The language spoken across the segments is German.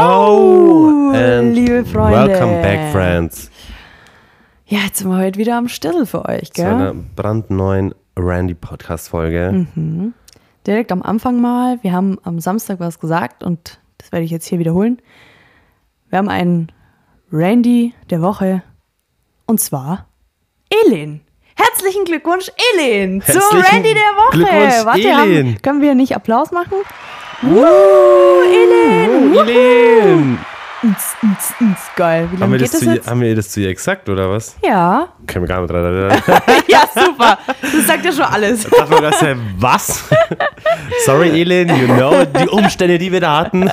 Hello, and liebe Freunde. Welcome back, friends, Ja, jetzt sind wir heute wieder am Stissel für euch, zu einer gell? brandneuen Randy-Podcast-Folge. Mhm. Direkt am Anfang mal, wir haben am Samstag was gesagt und das werde ich jetzt hier wiederholen. Wir haben einen Randy der Woche und zwar Elin. Herzlichen Glückwunsch, Elin, zu Randy der Woche. Warte. Haben, können wir nicht Applaus machen? Woo, Elin. Oh, Helene! Ns, ns, ns. Geil. Wie Haben lange wir, geht das das zu, ihr- jetzt? haben wir das zu ihr gesagt, oder was? Ja. Können wir gar nicht dran ja, super. Das sagt ja schon alles. Dachte man ganz, was? Sorry, Elin, you know, die Umstände, die wir da hatten.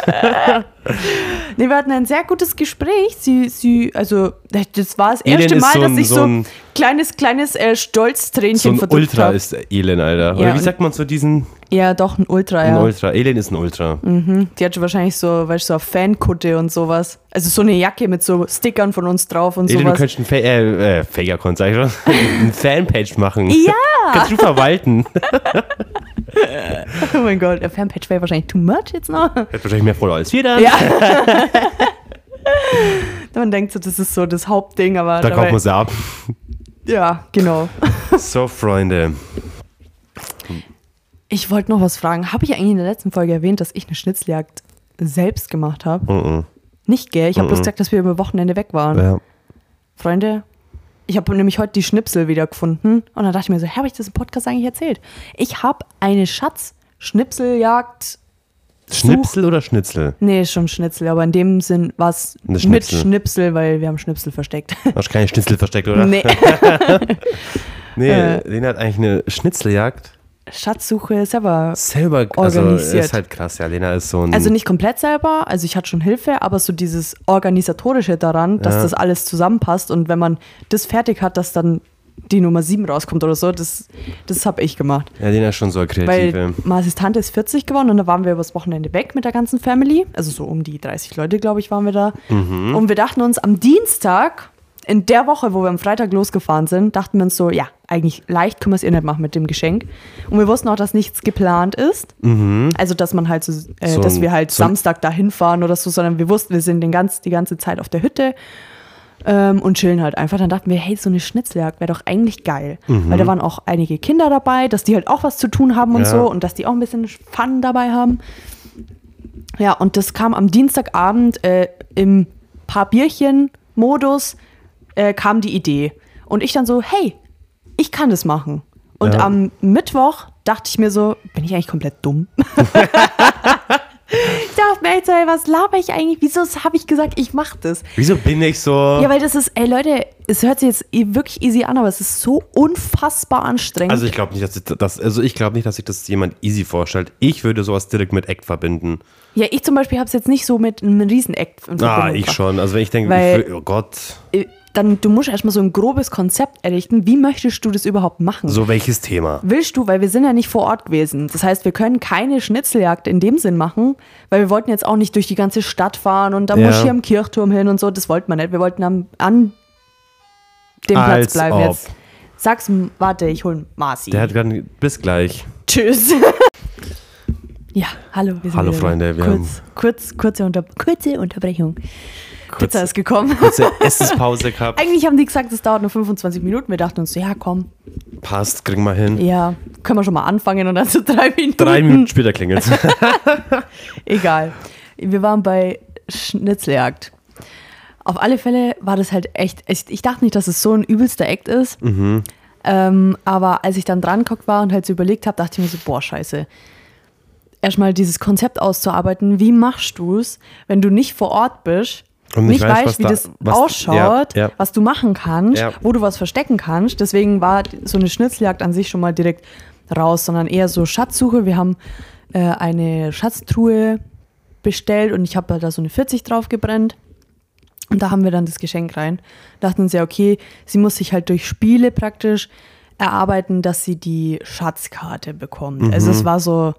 Nee, wir hatten ein sehr gutes Gespräch. Sie, sie, also, das war das erste Mal, so dass ein- ich so so ein- ein kleines, kleines äh, Stolztränchen So ein verdrückt Ultra habe. ist Elin, Alter. Oder Ja, wie und- sagt man zu diesen? Ja, doch, ein Ultra, Ein ja. Ultra. Elin ist ein Ultra. Mhm. Die hat schon wahrscheinlich so, weißt du, so eine Fankutte und sowas. Also so eine Jacke mit so Stickern von uns drauf und Elin, du sowas. könntest ein Fa äh, äh, Fake-Account, sag ich schon. Ein Fanpage machen. Ja! Kannst du verwalten. Oh mein Gott, der Fanpage wäre wahrscheinlich too much jetzt noch. Hat wahrscheinlich mehr Follower als wir dann. Ja. Man denkt so, das ist so das Hauptding, aber Da kauft man sie ab. Ja, genau. So, Freunde. Ich wollte noch was fragen. Habe ich eigentlich in der letzten Folge erwähnt, dass ich eine Schnitzeljagd selbst gemacht habe? Mhm. Nicht, gell? Ich habe bloß gesagt, dass wir über Wochenende weg waren. Ja. Freunde, ich habe nämlich heute die Schnipsel wieder gefunden. Und dann dachte ich mir so, hä, habe ich das im Podcast eigentlich erzählt? Ich habe eine Schatz-Schnipseljagd. Schnipsel oder Schnitzel? Nee, schon Schnitzel, aber in dem Sinn war es mit Schnipsel. Weil wir haben Schnipsel versteckt. Hast keine Schnitzel versteckt, oder? nee, Nee, Äh. Lena hat eigentlich eine Schnitzeljagd Schatzsuche selber. selber also Organisiert. ist halt krass. Ja, Lena ist so ein. Also nicht komplett selber, also ich hatte schon Hilfe, aber so dieses Organisatorische daran, dass Ja. das alles zusammenpasst und wenn man das fertig hat, dass dann die Nummer 7 rauskommt oder so, das, das habe ich gemacht. ja, Lena ist schon so eine Weil. Marcis Tante ist 40 geworden und da waren wir übers Wochenende weg mit der ganzen Family. Also so um die 30 Leute, glaube ich, waren wir da. Mhm. Und wir dachten uns am Dienstag, in der Woche, wo wir am Freitag losgefahren sind, dachten wir uns so, ja, eigentlich leicht können wir es eh nicht machen mit dem Geschenk. Und wir wussten auch, dass nichts geplant ist. Also, dass man halt so, äh, Mhm. So dass wir halt so Samstag dahin fahren oder so, sondern wir wussten, wir sind den ganz, die ganze Zeit auf der Hütte ähm, und chillen halt einfach. Dann dachten wir, hey, so eine Schnitzeljagd wäre doch eigentlich geil. Weil da waren auch einige Kinder dabei, dass die halt auch was zu tun haben und Ja. so und dass die auch ein bisschen Fun dabei haben. Ja, und das kam am Dienstagabend äh, im paar Bierchen-Modus äh, kam die Idee. Und ich dann so, hey, ich kann das machen. Und Ja. am Mittwoch dachte ich mir so, bin ich eigentlich komplett dumm? ich dachte mir, ey, was laber ich eigentlich? Wieso habe ich gesagt, ich mache das? Wieso bin ich so. Ja, weil das ist, ey Leute, es hört sich jetzt wirklich easy an, aber es ist so unfassbar anstrengend. also ich glaube nicht, dass ich das, also ich glaube nicht, dass sich das jemand easy vorstellt. Ich würde sowas direkt mit Act verbinden. ja, ich zum Beispiel habe es jetzt nicht so mit einem Riesen-Act. Ah, ich schon. Also wenn ich denke, oh Gott, Dann, du musst erstmal so ein grobes Konzept errichten. Wie möchtest du das überhaupt machen? so welches Thema? Willst du, weil wir sind ja nicht vor Ort gewesen. Das heißt, wir können keine Schnitzeljagd in dem Sinn machen, weil wir wollten jetzt auch nicht durch die ganze Stadt fahren und dann Ja. muss hier am Kirchturm hin und so. Das wollten wir nicht. Wir wollten am, an dem Platz Als bleiben ob. jetzt. Sag's, warte, ich hol Marci. Der hat gerade, bis gleich. Tschüss. ja, hallo. Wir sind Hallo, Freunde, da. wir kurz, kurz, kurze, Unter kurze Unterbrechung. Pizza ist gekommen. Kurze Essenspause gehabt. Eigentlich haben die gesagt, es dauert nur 25 Minuten. Wir dachten uns, so, ja, komm, Passt, kriegen wir hin. ja, können wir schon mal anfangen und dann so drei Minuten. Drei Minuten später klingelt Egal. Wir waren bei Schnitzeljagd. Auf alle Fälle war das halt echt, ich, ich dachte nicht, dass es so ein übelster Act ist. Ähm, aber als ich dann dran geguckt war und halt so überlegt habe, dachte ich mir so, boah, scheiße. Erstmal dieses Konzept auszuarbeiten, wie machst du es, wenn du nicht vor Ort bist, Und nicht nicht weißt, was wie da- das was- ausschaut, ja, ja. was du machen kannst, Ja. wo du was verstecken kannst. Deswegen war so eine Schnitzeljagd an sich schon mal direkt raus, sondern eher so Schatzsuche. Wir haben äh, eine Schatztruhe bestellt und ich habe da so eine 40 drauf gebrennt. Und da haben wir dann das Geschenk rein. Dachten uns ja, okay, sie muss sich halt durch Spiele praktisch erarbeiten, dass sie die Schatzkarte bekommt. Also es war so,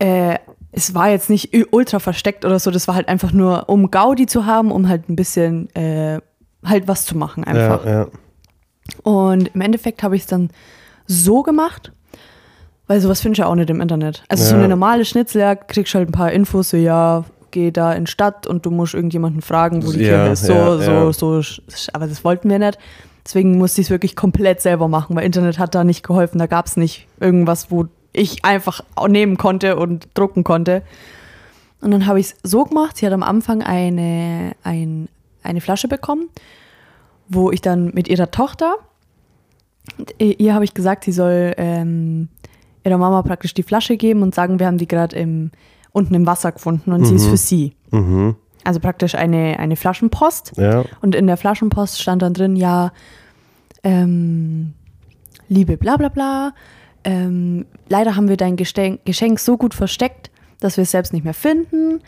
äh, es war jetzt nicht ultra versteckt oder so, das war halt einfach nur, um Gaudi zu haben, um halt ein bisschen äh, halt was zu machen einfach. Ja, ja. Und im Endeffekt habe ich es dann so gemacht, weil sowas findest du ja auch nicht im Internet. Also so Ja. eine normale Schnitzeljagd kriegst halt ein paar Infos, so ja, geh da in Stadt und du musst irgendjemanden fragen, wo die Kirche ist. So, so, so, aber das wollten wir nicht. Deswegen musste ich es wirklich komplett selber machen, weil Internet hat da nicht geholfen. Da gab es nicht irgendwas, wo ich einfach nehmen konnte und drucken konnte. Und dann habe ich es so gemacht, sie hat am Anfang eine, ein, eine Flasche bekommen, wo ich dann mit ihrer Tochter, ihr habe ich gesagt, sie soll ähm, ihrer Mama praktisch die Flasche geben und sagen, wir haben die gerade im, unten im Wasser gefunden und sie ist für sie. Mhm. Also praktisch eine, eine Flaschenpost. Ja. Und in der Flaschenpost stand dann drin, ja, ähm, liebe bla bla bla, ähm, leider haben wir dein Geschenk, Geschenk so gut versteckt, dass wir es selbst nicht mehr finden.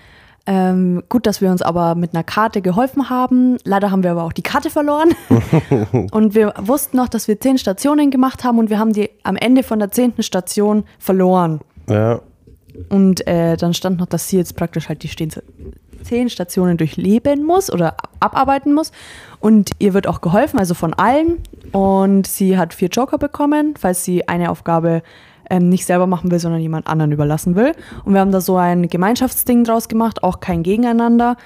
Ähm, gut, dass wir uns aber mit einer Karte geholfen haben. Leider haben wir aber auch die Karte verloren. und wir wussten noch, dass wir zehn Stationen gemacht haben und wir haben die am Ende von der zehnten Station verloren. Ja. Und äh, dann stand noch, dass sie jetzt praktisch halt die stehen zehn Stationen durchleben muss oder ab- abarbeiten muss. Und ihr wird auch geholfen, also von allen. Und sie hat vier Joker bekommen, falls sie eine Aufgabe ähm, nicht selber machen will, sondern jemand anderen überlassen will. Und wir haben da so ein Gemeinschaftsding draus gemacht, auch kein Gegeneinander,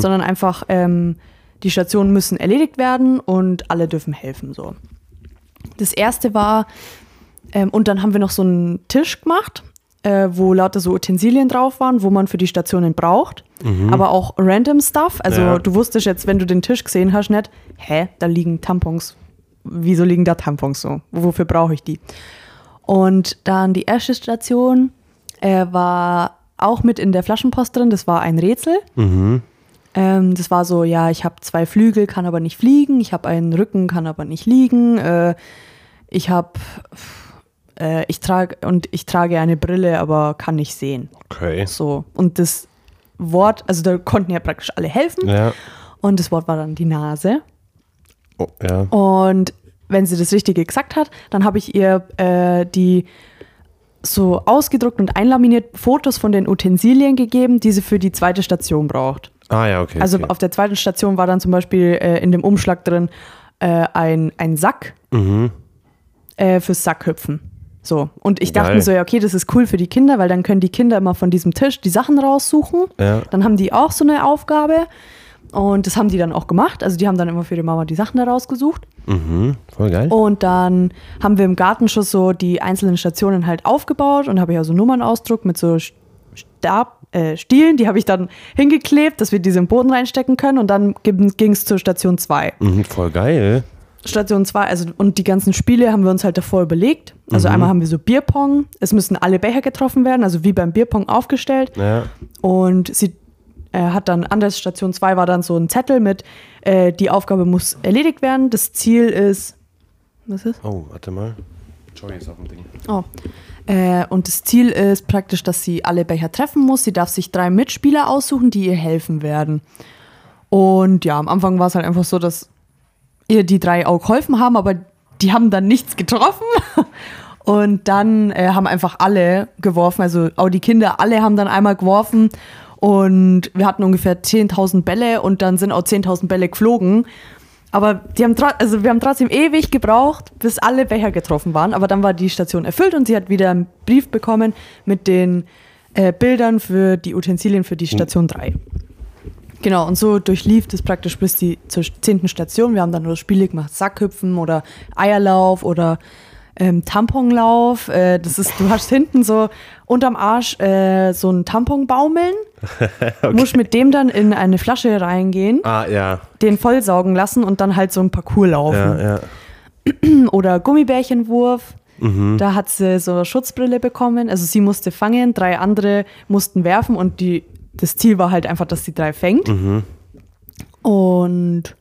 sondern einfach ähm, die Stationen müssen erledigt werden und alle dürfen helfen. So. Das erste war, ähm, und dann haben wir noch so einen Tisch gemacht, äh, wo lauter so Utensilien drauf waren, wo man für die Stationen braucht. Aber auch random Stuff. Also Ja. du wusstest jetzt, wenn du den Tisch gesehen hast, nicht, hä, da liegen Tampons. Wieso liegen da Tampons so? Wofür brauche ich die? Und dann die erste Station äh, war auch mit in der Flaschenpost drin. Das war ein Rätsel. Ähm, das war so, ja, ich habe zwei Flügel, kann aber nicht fliegen. Ich habe einen Rücken, kann aber nicht liegen. Äh, ich habe, äh, ich trage und ich trage eine Brille, aber kann nicht sehen. Okay. So und das Wort, also da konnten ja praktisch alle helfen. Ja. Und das Wort war dann die Nase. Oh, ja. Und wenn sie das Richtige gesagt hat, dann habe ich ihr äh, die so ausgedruckt und einlaminiert Fotos von den Utensilien gegeben, die sie für die zweite Station braucht. Ah ja, okay. Also okay. auf der zweiten Station war dann zum Beispiel äh, in dem Umschlag drin äh, ein, ein Sack Mhm. äh, fürs Sackhüpfen. So. Und ich dachte mir so, ja, okay, das ist cool für die Kinder, weil dann können die Kinder immer von diesem Tisch die Sachen raussuchen. Ja. Dann haben die auch so eine Aufgabe. Und das haben die dann auch gemacht. Also die haben dann immer für die Mama die Sachen da rausgesucht. Mhm. Voll geil. Und dann haben wir im Gartenschuss so die einzelnen Stationen halt aufgebaut und habe ich also Nummern ausdruckt mit so Stab, äh, Stielen. Die habe ich dann hingeklebt, dass wir diese im Boden reinstecken können. Und dann ging es zur Station 2. Mhm, voll geil. Station 2, also und die ganzen Spiele haben wir uns halt davor überlegt. Also einmal haben wir so Bierpong, es müssen alle Becher getroffen werden, also wie beim Bierpong aufgestellt. Ja. Und sie äh, hat dann an der Station 2 war dann so ein Zettel mit, äh, die Aufgabe muss erledigt werden. Das Ziel ist. Was ist? Oh, warte mal. Joy ist auf dem Ding. Oh. Äh, und das Ziel ist praktisch, dass sie alle Becher treffen muss. Sie darf sich drei Mitspieler aussuchen, die ihr helfen werden. Und ja, am Anfang war es halt einfach so, dass ihr die drei auch geholfen haben, aber die haben dann nichts getroffen. Und dann äh, haben einfach alle geworfen, also auch die Kinder, alle haben dann einmal geworfen. Und wir hatten ungefähr 10.000 Bälle und dann sind auch 10.000 Bälle geflogen. Aber die haben, also wir haben trotzdem ewig gebraucht, bis alle Becher getroffen waren. Aber dann war die Station erfüllt und sie hat wieder einen Brief bekommen mit den äh, Bildern für die Utensilien für die Station 3. Genau, und so durchlief das praktisch bis die zur zehnten Station. Wir haben dann nur Spiele gemacht, Sackhüpfen oder Eierlauf oder ähm, Tamponlauf. Äh, das ist, du hast hinten so unterm Arsch äh, so einen Tampon baumeln, musst mit dem dann in eine Flasche reingehen, Ah, ja. den vollsaugen lassen und dann halt so ein Parcours laufen. Ja, ja. Oder Gummibärchenwurf. Mhm. Da hat sie so eine Schutzbrille bekommen. Also sie musste fangen, drei andere mussten werfen und die, das Ziel war halt einfach, dass die drei fängt. Mhm. Und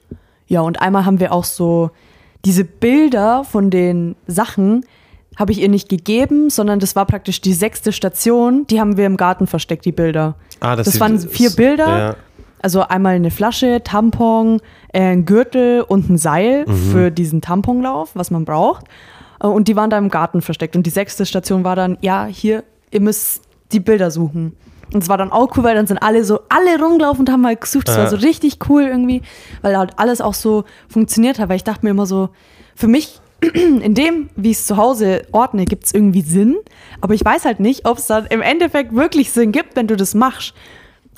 ja, und einmal haben wir auch so diese Bilder von den Sachen habe ich ihr nicht gegeben, sondern das war praktisch die sechste Station. Die haben wir im Garten versteckt, die Bilder. Ah, das sieht- waren vier Bilder. Ja. Also einmal eine Flasche, Tampon, äh, ein Gürtel und ein Seil Mhm. für diesen Tamponlauf, was man braucht. Äh, Und die waren da im Garten versteckt. Und die sechste Station war dann, ja, hier, ihr müsst die Bilder suchen. Und es war dann auch cool, weil dann sind alle so, alle rumgelaufen und haben mal gesucht. Das war Ja. so richtig cool irgendwie, weil halt alles auch so funktioniert hat. Weil ich dachte mir immer so, für mich, in dem, wie ich es zu Hause ordne, gibt es irgendwie Sinn. Aber ich weiß halt nicht, ob es dann im Endeffekt wirklich Sinn gibt, wenn du das machst.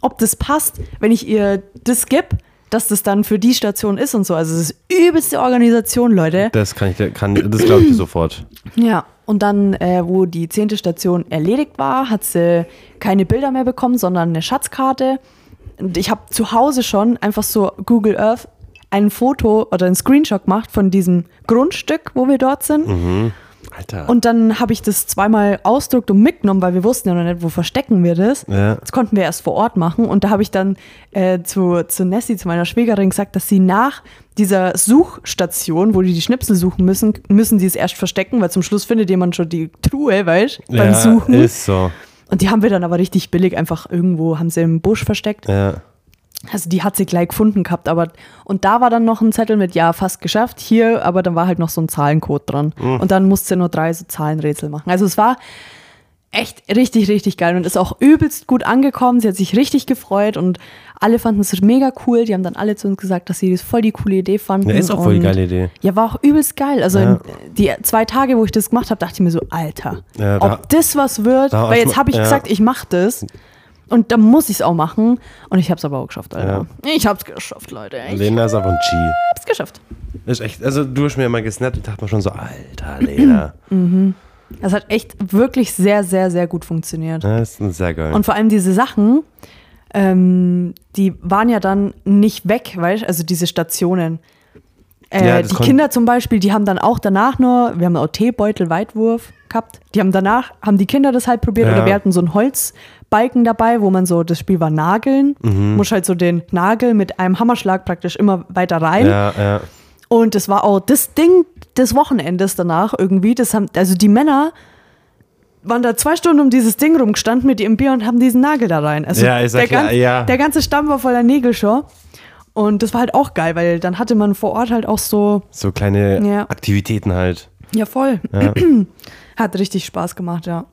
ob das passt, wenn ich ihr das gebe, dass das dann für die Station ist und so. Also es ist übelste Organisation, Leute. Das kann ich, kann, das glaube ich dir sofort. Ja, und dann, äh, wo die zehnte Station erledigt war, hat sie keine Bilder mehr bekommen, sondern eine Schatzkarte. Und ich habe zu Hause schon einfach so Google Earth ein Foto oder ein Screenshot gemacht von diesem Grundstück, wo wir dort sind. Alter. Und dann habe ich das zweimal ausdruckt und mitgenommen, weil wir wussten ja noch nicht, wo verstecken wir das. Ja. Das konnten wir erst vor Ort machen. Und da habe ich dann äh, zu, zu Nessie, zu meiner Schwägerin, gesagt, dass sie nach dieser Suchstation, wo die die Schnipsel suchen müssen, müssen die es erst verstecken, weil zum Schluss findet jemand schon die Truhe, weißt du, beim ja, Suchen. Ist so. Und die haben wir dann aber richtig billig einfach irgendwo, haben sie im Busch versteckt. Ja. Also die hat sie gleich gefunden gehabt, aber und da war dann noch ein Zettel mit ja fast geschafft hier, aber dann war halt noch so ein Zahlencode dran und dann musste sie nur drei so Zahlenrätsel machen. Also es war echt richtig richtig geil und ist auch übelst gut angekommen. Sie hat sich richtig gefreut und alle fanden es mega cool. Die haben dann alle zu uns gesagt, dass sie das voll die coole Idee fanden. Ja, ist auch voll die geile Idee. Ja, war auch übelst geil. Also Ja. die zwei Tage, wo ich das gemacht habe, dachte ich mir so, Alter, Ja, da- ob das was wird, da weil jetzt habe ich ja. gesagt, ich mache das. Und dann muss ich es auch machen. Und ich habe es aber auch geschafft, Alter. Ich habe es geschafft, Leute. Ich Lena ist einfach ein habe es geschafft. Ist echt, also du hast mir immer gesnappt und dachte mir schon so, Alter, Lena. Das hat echt wirklich sehr, sehr, sehr gut funktioniert. Das ist sehr geil. Und vor allem diese Sachen, ähm, die waren ja dann nicht weg, weißt du? Also diese Stationen. Äh, Ja, die Kinder zum Beispiel, die haben dann auch danach nur, wir haben auch Teebeutel, Weitwurf gehabt. Die haben danach, haben die Kinder das halt probiert Ja. oder wir hatten so einen Holzbalken dabei, wo man so, das Spiel war Nageln. Mhm. Muss halt so den Nagel mit einem Hammerschlag praktisch immer weiter rein. ja, ja. Und das war auch das Ding des Wochenendes danach irgendwie. Das haben, also die Männer waren da zwei Stunden um dieses Ding rumgestanden mit ihrem Bier und haben diesen Nagel da rein. Also Ja, der, klar, ja. der ganze Stamm war voller Nägel schon. Und das war halt auch geil, weil dann hatte man vor Ort halt auch so, So kleine Ja. Aktivitäten halt. ja voll. Ja. Hat richtig Spaß gemacht, ja.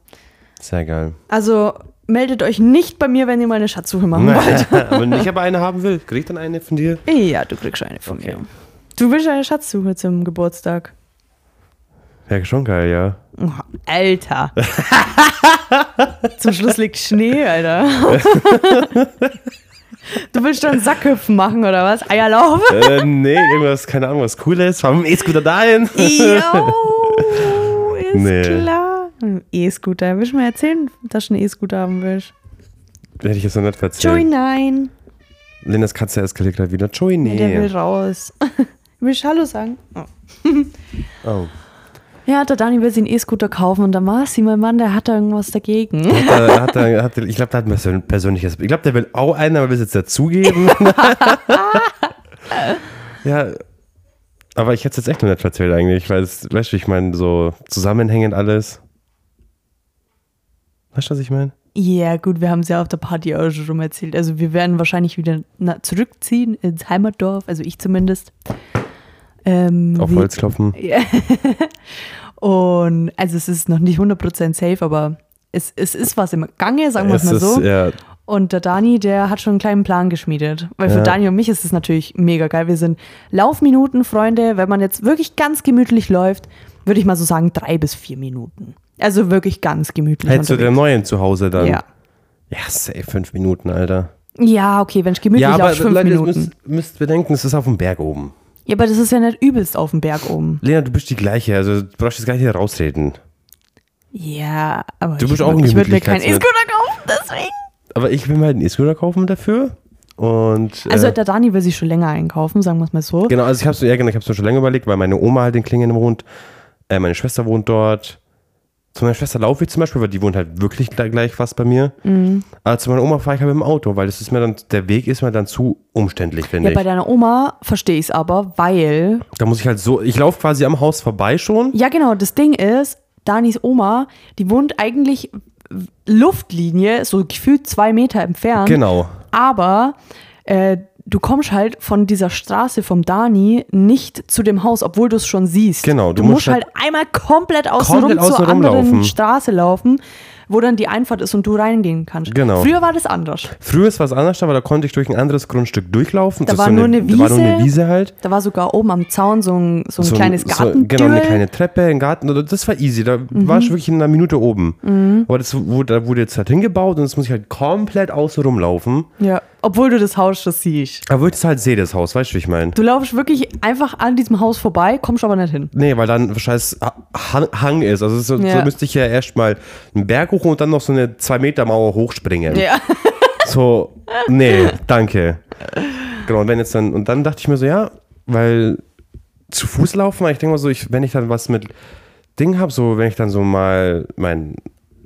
Sehr geil. Also meldet euch nicht bei mir, wenn ihr mal eine Schatzsuche machen wollt. Wenn ich aber eine haben will, krieg ich dann eine von dir? ja, du kriegst eine von Okay. mir. Du willst eine Schatzsuche zum Geburtstag. Wäre schon geil, ja. Oh, Alter. Zum Schluss liegt Schnee, Alter. Du willst schon Sackhüpfen machen oder was? Eierlauf? äh, nee, irgendwas, keine Ahnung, was Cooles. Fahren mit dem E-Scooter dahin. Jo, ist Nee. klar. E-Scooter. Willst du mir erzählen, dass du einen E-Scooter haben willst? Hätte ich jetzt noch nicht erzählt. nein. Lenas Katze eskaliert gerade wieder. Joey, Nee. Der will nee. raus. Willst du Hallo sagen? Oh. Oh. Ja, der Dani will sich einen E-Scooter kaufen und war sie, mein Mann, der hat da irgendwas dagegen. Hat er, hat er, hat er, ich glaube, der hat ein persön- persönliches. Ich glaube, der will auch einen, aber will es jetzt dazugeben. ja. Aber ich hätte es jetzt echt noch nicht erzählt eigentlich, weil es, weißt du, ich meine, so zusammenhängend alles. Weißt du, was ich meine? Ja, gut, wir haben es ja auf der Party auch schon rum erzählt. Also wir werden wahrscheinlich wieder zurückziehen ins Heimatdorf, also ich zumindest. Ähm, Auf Holz klopfen. Ja. Und also es ist noch nicht 100% safe, aber es, es ist was im Gange, sagen wir es mal ist, so. ja, Und der Dani, der hat schon einen kleinen Plan geschmiedet. Weil für Ja. Dani und mich ist es natürlich mega geil. Wir sind Laufminuten, Freunde. Wenn man jetzt wirklich ganz gemütlich läuft, würde ich mal so sagen, drei bis vier Minuten. Also wirklich ganz gemütlich. Hättest du unterwegs. neuen zu Hause dann? Ja. Ja, safe, fünf Minuten, Alter. Ja, okay, wenn ich gemütlich ja, aber fünf Leute, Minuten. müsst, müsst bedenken, es ist auf dem Berg oben. Ja, aber das ist ja nicht übelst auf dem Berg oben. Lena, du bist die gleiche, also du brauchst jetzt gar nicht hier rausreden. Ja, aber Du ich, auch ich würde mir keinen. E-Scooter kaufen, deswegen. Aber ich will mir halt einen E-Scooter kaufen dafür. Und, Also äh, der Dani will sich schon länger einkaufen, sagen wir es mal so. Genau, also ich habe so, ja, genau, ich habe so schon länger überlegt, weil meine Oma halt in Klingen wohnt, äh, meine Schwester wohnt dort. Zu meiner Schwester laufe ich zum Beispiel, weil die wohnt halt wirklich gleich, fast bei mir. Mhm. Aber zu meiner Oma fahre ich halt mit dem Auto, weil das ist mir dann, der Weg ist mir dann zu umständlich, finde Ja, ich. bei deiner Oma verstehe ich es aber, weil Da muss ich halt so, ich laufe quasi am Haus vorbei schon. Ja, genau. Das Ding ist, Danis Oma, die wohnt eigentlich Luftlinie, so gefühlt zwei Meter entfernt. Genau. Aber äh, du kommst halt von dieser Straße vom Dani nicht zu dem Haus, obwohl du es schon siehst. Genau, Du, du musst musst halt halt einmal komplett außen rum zur anderen rumlaufen. Straße laufen. wo dann die Einfahrt ist und du reingehen kannst. Genau. Früher war das anders. Früher ist was anderes, aber da konnte ich durch ein anderes Grundstück durchlaufen. Da war so nur eine Da war nur eine Wiese. Wiese halt. Da war sogar oben am Zaun so ein, so ein So kleines so, Garten. Genau, eine kleine Treppe, ein Garten. oder Das war easy. Da Mhm. war ich wirklich in einer Minute oben. Aber das wurde, da wurde jetzt halt hingebaut und jetzt muss ich halt komplett außen rumlaufen. Ja, obwohl du das Haus schon siehst. Aber ich das halt sehe, das Haus, weißt du, wie ich meine? Du laufst wirklich einfach an diesem Haus vorbei, kommst aber nicht hin. Nee, weil dann scheiß Hang, ist. Also so, Ja. so müsste ich ja erstmal einen Berg hoch und dann noch so eine 2 Meter Mauer hochspringen. Ja. So, nee, danke. Genau, und wenn jetzt dann, und dann dachte ich mir so, ja, weil zu Fuß laufen, ich denke mal so, ich, wenn ich dann was mit Ding habe, so, wenn ich dann so mal mein,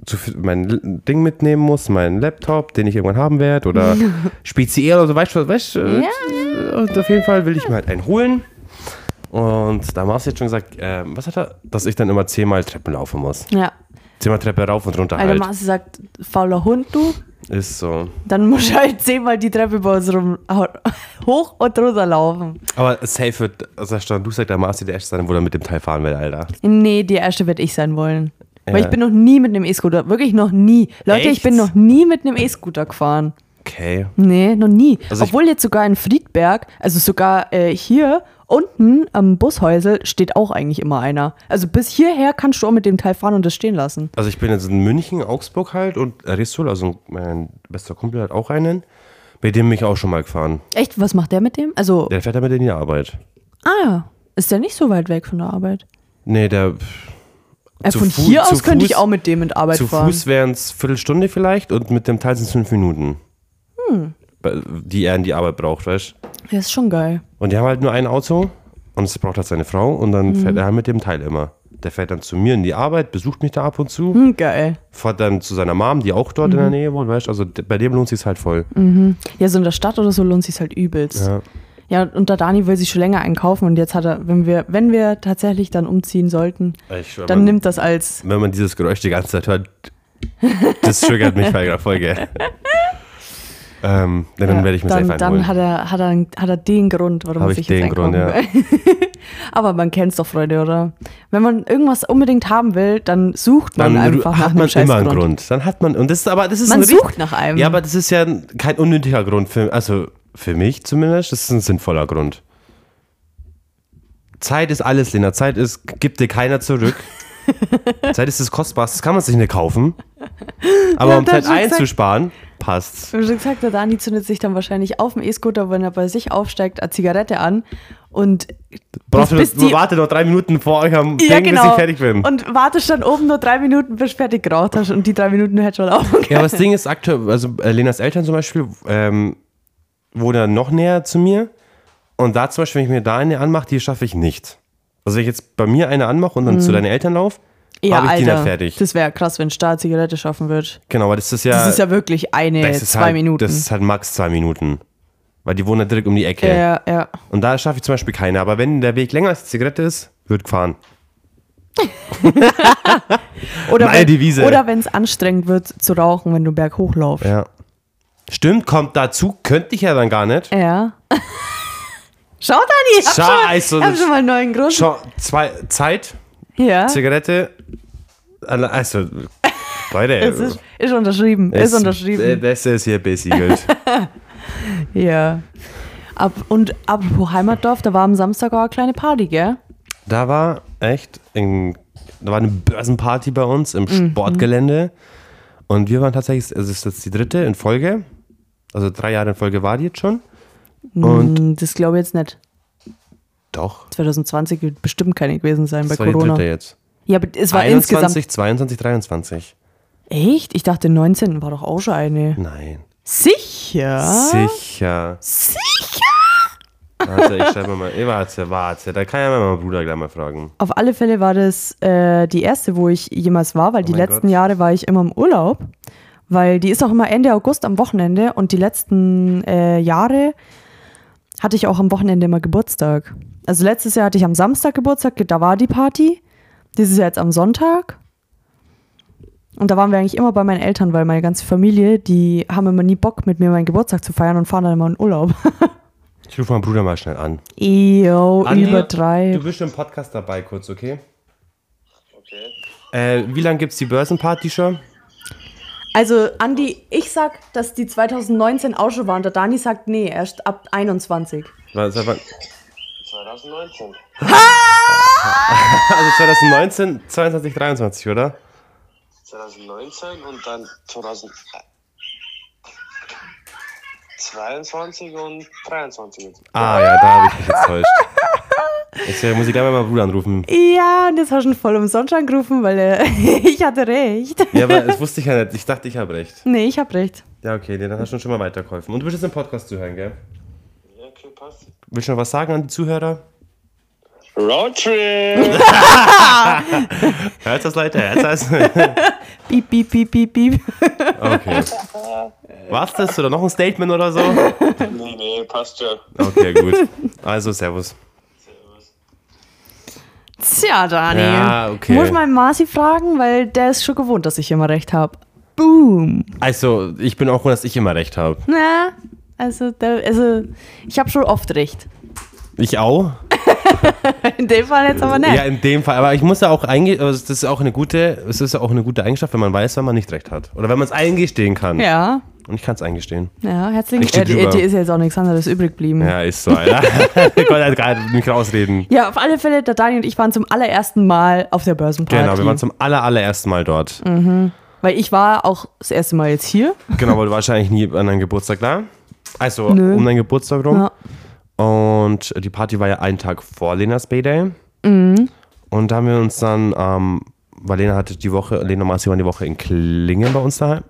zu, mein Ding mitnehmen muss, meinen Laptop, den ich irgendwann haben werde, oder speziell oder so, weißt du, weißt du, äh, und auf jeden Fall will ich mir halt einen holen. Und da haben jetzt schon gesagt, ähm, was hat er? Dass ich dann immer zehnmal Treppen laufen muss. Ja. Zehnmal Treppe rauf und runter Alter, halt. Marci sagt, fauler Hund, du. Ist so. Dann musst du halt zehnmal die Treppe bei uns rum, hoch und runter laufen. Aber safe wird, also du sagst, der Marci der Erste sein, wo er mit dem Teil fahren will, Alter. Nee, die erste werde ich sein wollen. Weil ich bin noch nie mit einem E-Scooter, wirklich noch nie. Leute, ich Echt? bin noch nie mit einem E-Scooter gefahren. Okay. Nee, noch nie. Also ich- Obwohl jetzt sogar in Friedberg, also sogar äh, hier unten am Bushäusel steht auch eigentlich immer einer. Also bis hierher kannst du auch mit dem Teil fahren und das stehen lassen. Also ich bin jetzt in München, Augsburg halt und Ristul, also mein bester Kumpel hat auch einen. Mit dem bin ich auch schon mal gefahren. Echt, was macht der mit dem? Also, Der fährt damit in die Arbeit. ah, ist der nicht so weit weg von der Arbeit? Nee, der Äh, Zu von Fu- hier zu aus könnte ich Fuß- auch mit dem in Arbeit zu fahren. Fuß wären es Viertelstunde vielleicht und mit dem Teil sind es fünf Minuten. Hm. Die er in die Arbeit braucht, weißt Ja, ist schon geil. Und die haben halt nur ein Auto und es braucht halt seine Frau und dann Mhm. fährt er halt mit dem Teil immer. Der fährt dann zu mir in die Arbeit, besucht mich da ab und zu, Hm, geil. fährt dann zu seiner Mom, die auch dort in Mhm. der Nähe wohnt, weißt Also d- bei dem lohnt sich halt voll. Ja, so in der Stadt oder so lohnt sich halt übelst. Ja. Ja, und der Dani will sich schon länger einkaufen und jetzt hat er, wenn wir, wenn wir tatsächlich dann umziehen sollten, schwör, dann man- nimmt das als, wenn man dieses Geräusch die ganze Zeit hört, das triggert mich bei der Folge. ähm, dann ja, werde ich mir dann, safe dann hat er, hat, er, hat er den Grund, warum Hab ich sich den Grund, will. Aber man kennt es doch, Freunde, oder? Wenn man irgendwas unbedingt haben will, dann sucht man dann einfach nach hat einem man scheiß immer einen Grund. Grund. Dann hat man, und das ist aber, das ist Man sucht nach einem. Ja, aber das ist ja kein unnötiger Grund für, also für mich zumindest, das ist ein sinnvoller Grund. Zeit ist alles, Lena. Zeit ist, gibt dir keiner zurück. Zeit ist das Kostbarste, das kann man sich nicht kaufen. Aber Ja, um Zeit schon gesagt. einzusparen, passt's. Wie schon gesagt, der Dani zündet sich dann wahrscheinlich auf dem E-Scooter, wenn er bei sich aufsteigt, eine Zigarette an und Braucht bis bis, nur, die- warte noch drei Minuten vor euch am ja, Ding, bis genau. ich fertig bin. Und wartest dann oben nur drei Minuten, bis du fertig geraucht hast und die drei Minuten hättest du schon laufen Ja, aber das Ding ist aktuell, also äh, Lenas Eltern zum Beispiel ähm, wohnen dann noch näher zu mir. Und da zum Beispiel, wenn ich mir da eine anmache, die schaffe ich nicht. Also wenn ich jetzt bei mir eine anmache und dann zu deinen Eltern laufe, Ja, habe ich die Alter, nicht fertig. das wäre krass, wenn Star Zigarette schaffen wird. genau, aber das ist ja, Das ist ja wirklich eine, zwei halt, Minuten. Das ist halt max zwei Minuten. Weil die wohnen ja direkt um die Ecke. ja, ja. Und da schaffe ich zum Beispiel keine. Aber wenn der Weg länger als die Zigarette ist, wird gefahren. Oder Meine wenn, Devise. Oder wenn es anstrengend wird zu rauchen, wenn du berghoch laufst. Ja. Stimmt, kommt dazu, könnte ich ja dann gar nicht. Ja. Schau, Dani, ich hab, Schau, schon, also, ich hab schon mal einen neuen Grund. Schon zwei, Zeit, ja, Zigarette, also, Leute. es ist, ist unterschrieben. Ist, äh, unterschrieben. Das ist hier besiegelt. ja. Ab, und apropos Heimatdorf, da war am Samstag auch eine kleine Party, gell? da war echt, ein, da war eine Börsenparty bei uns im Mhm. Sportgelände. Und wir waren tatsächlich, also es ist jetzt die dritte in Folge. Also drei Jahre in Folge war die jetzt schon. Und Hm, Das glaube ich jetzt nicht. doch, 2020 wird bestimmt keine gewesen sein bei das war die Corona. dritte jetzt. Ja, aber es war 21, insgesamt. 22, 23. Echt? Ich dachte, 19. war doch auch schon eine. Nein. Sicher? Sicher. Sicher? Warte, ich schreibe mal. Warte, warte. Da kann ja mal mein Bruder gleich mal fragen. Auf alle Fälle war das äh, die erste, wo ich jemals war, weil die Oh mein letzten Gott. Jahre war ich immer im Urlaub. Weil die ist auch immer Ende August am Wochenende und die letzten äh, Jahre hatte ich auch am Wochenende immer Geburtstag. Also letztes Jahr hatte ich am Samstag Geburtstag, da war die Party. Dieses Jahr jetzt am Sonntag. Und da waren wir eigentlich immer bei meinen Eltern, weil meine ganze Familie, die haben immer nie Bock, mit mir meinen Geburtstag zu feiern und fahren dann immer in Urlaub. Ich rufe meinen Bruder mal schnell an. Eyo, übertreib. Du bist im Podcast dabei, kurz, okay? Okay. Äh, wie lange gibt es die Börsenparty schon? Also, Andi, ich sag, dass die 2019 auch schon waren. Der Dani sagt, nee, erst ab 21. War- seit wann- 2019. Also 2019, 22, 23, oder? 2019 und dann 2022 und 23 jetzt. Ah ja, da habe ich mich jetzt täuscht. Jetzt äh, muss ich gleich mal meinen Bruder anrufen. Ja, und jetzt hast du ihn voll umsonst angerufen, weil äh, ich hatte recht. Ja, aber das wusste ich ja nicht. Ich dachte, ich habe recht. Nee, ich hab recht. Ja, okay, dann hast du schon mal weitergeholfen. Und du willst jetzt im Podcast zuhören, gell? Ja, okay, passt. Willst du noch was sagen an die Zuhörer? Roadtrip! Hört das, Leute? Hört das? Piep, piep, piep, piep, piep. Okay. War's das oder noch ein Statement oder so? nee, nee, passt schon. Okay, gut. Also, Servus. Tja, Dani. Ja, okay. Muss mal Marci fragen, weil der ist schon gewohnt, dass ich immer recht habe. Boom. Also, ich bin auch froh, dass ich immer recht habe. Na, also, der, also ich habe schon oft recht. Ich auch. In dem Fall jetzt aber nicht. Ja, in dem Fall. Aber ich muss ja auch eingehen, also das ist auch eine gute, es ist ja auch eine gute Eigenschaft, wenn man weiß, wenn man nicht recht hat. Oder wenn man es eingestehen kann. Ja, Und ich kann es eingestehen. ja, herzlichen Ich steh äh, dir ist jetzt auch nichts anderes übrig geblieben. Ja. Ja, ist so, Alter. ich konnte halt gerade nicht rausreden. auf alle Fälle, der Dani und ich waren zum allerersten Mal auf der Börsenparty. Genau, wir waren zum aller, allerersten Mal dort. Weil ich war auch das erste Mal jetzt hier. Genau, weil du wahrscheinlich nie an deinem Geburtstag da. Also Nö. um deinen Geburtstag rum. Ja. Und die Party war ja einen Tag vor Lenas Bay-Day. Mhm. Und da haben wir uns dann, ähm, weil Lena hatte die Woche, Lena und Marci waren die Woche in Klingen bei uns daheim.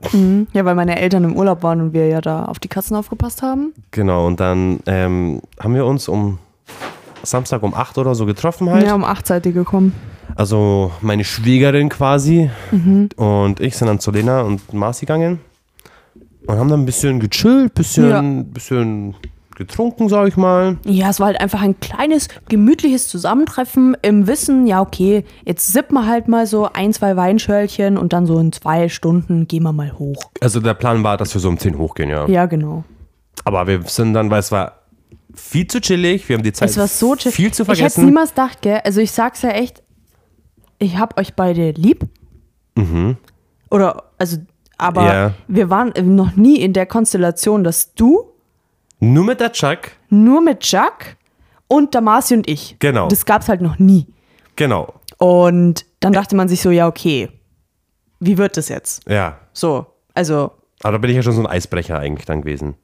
Ja, weil meine Eltern im Urlaub waren und wir ja da auf die Katzen aufgepasst haben. Genau, und dann ähm, haben wir uns um Samstag um 8 oder so getroffen halt. Ja, um acht seid ihr gekommen. Also meine Schwägerin quasi Mhm. und ich sind dann zu Lena und Marci gegangen und haben dann ein bisschen gechillt, bisschen, Ja. bisschen getrunken, sag ich mal. Ja, es war halt einfach ein kleines, gemütliches Zusammentreffen im Wissen, ja, okay, jetzt sippen wir halt mal so ein, zwei Weinschörlchen und dann so in zwei Stunden gehen wir mal hoch. Also der Plan war, dass wir so um 10 hochgehen, ja. Ja, genau. Aber wir sind dann, weil es war viel zu chillig, wir haben die Zeit Es war so chill. viel zu Ich hätte vergessen. niemals gedacht, gell? Also ich sag's ja echt, ich hab euch beide lieb. Oder, also, aber Mhm. Ja. wir waren noch nie in der Konstellation, dass du Nur mit der Chuck, nur mit Jack und der Marci und ich. Genau. Das gab's halt noch nie. genau, Und dann dachte man sich so, ja, okay, wie wird das jetzt? ja. So, also, Aber da bin ich ja schon so ein Eisbrecher eigentlich dann gewesen.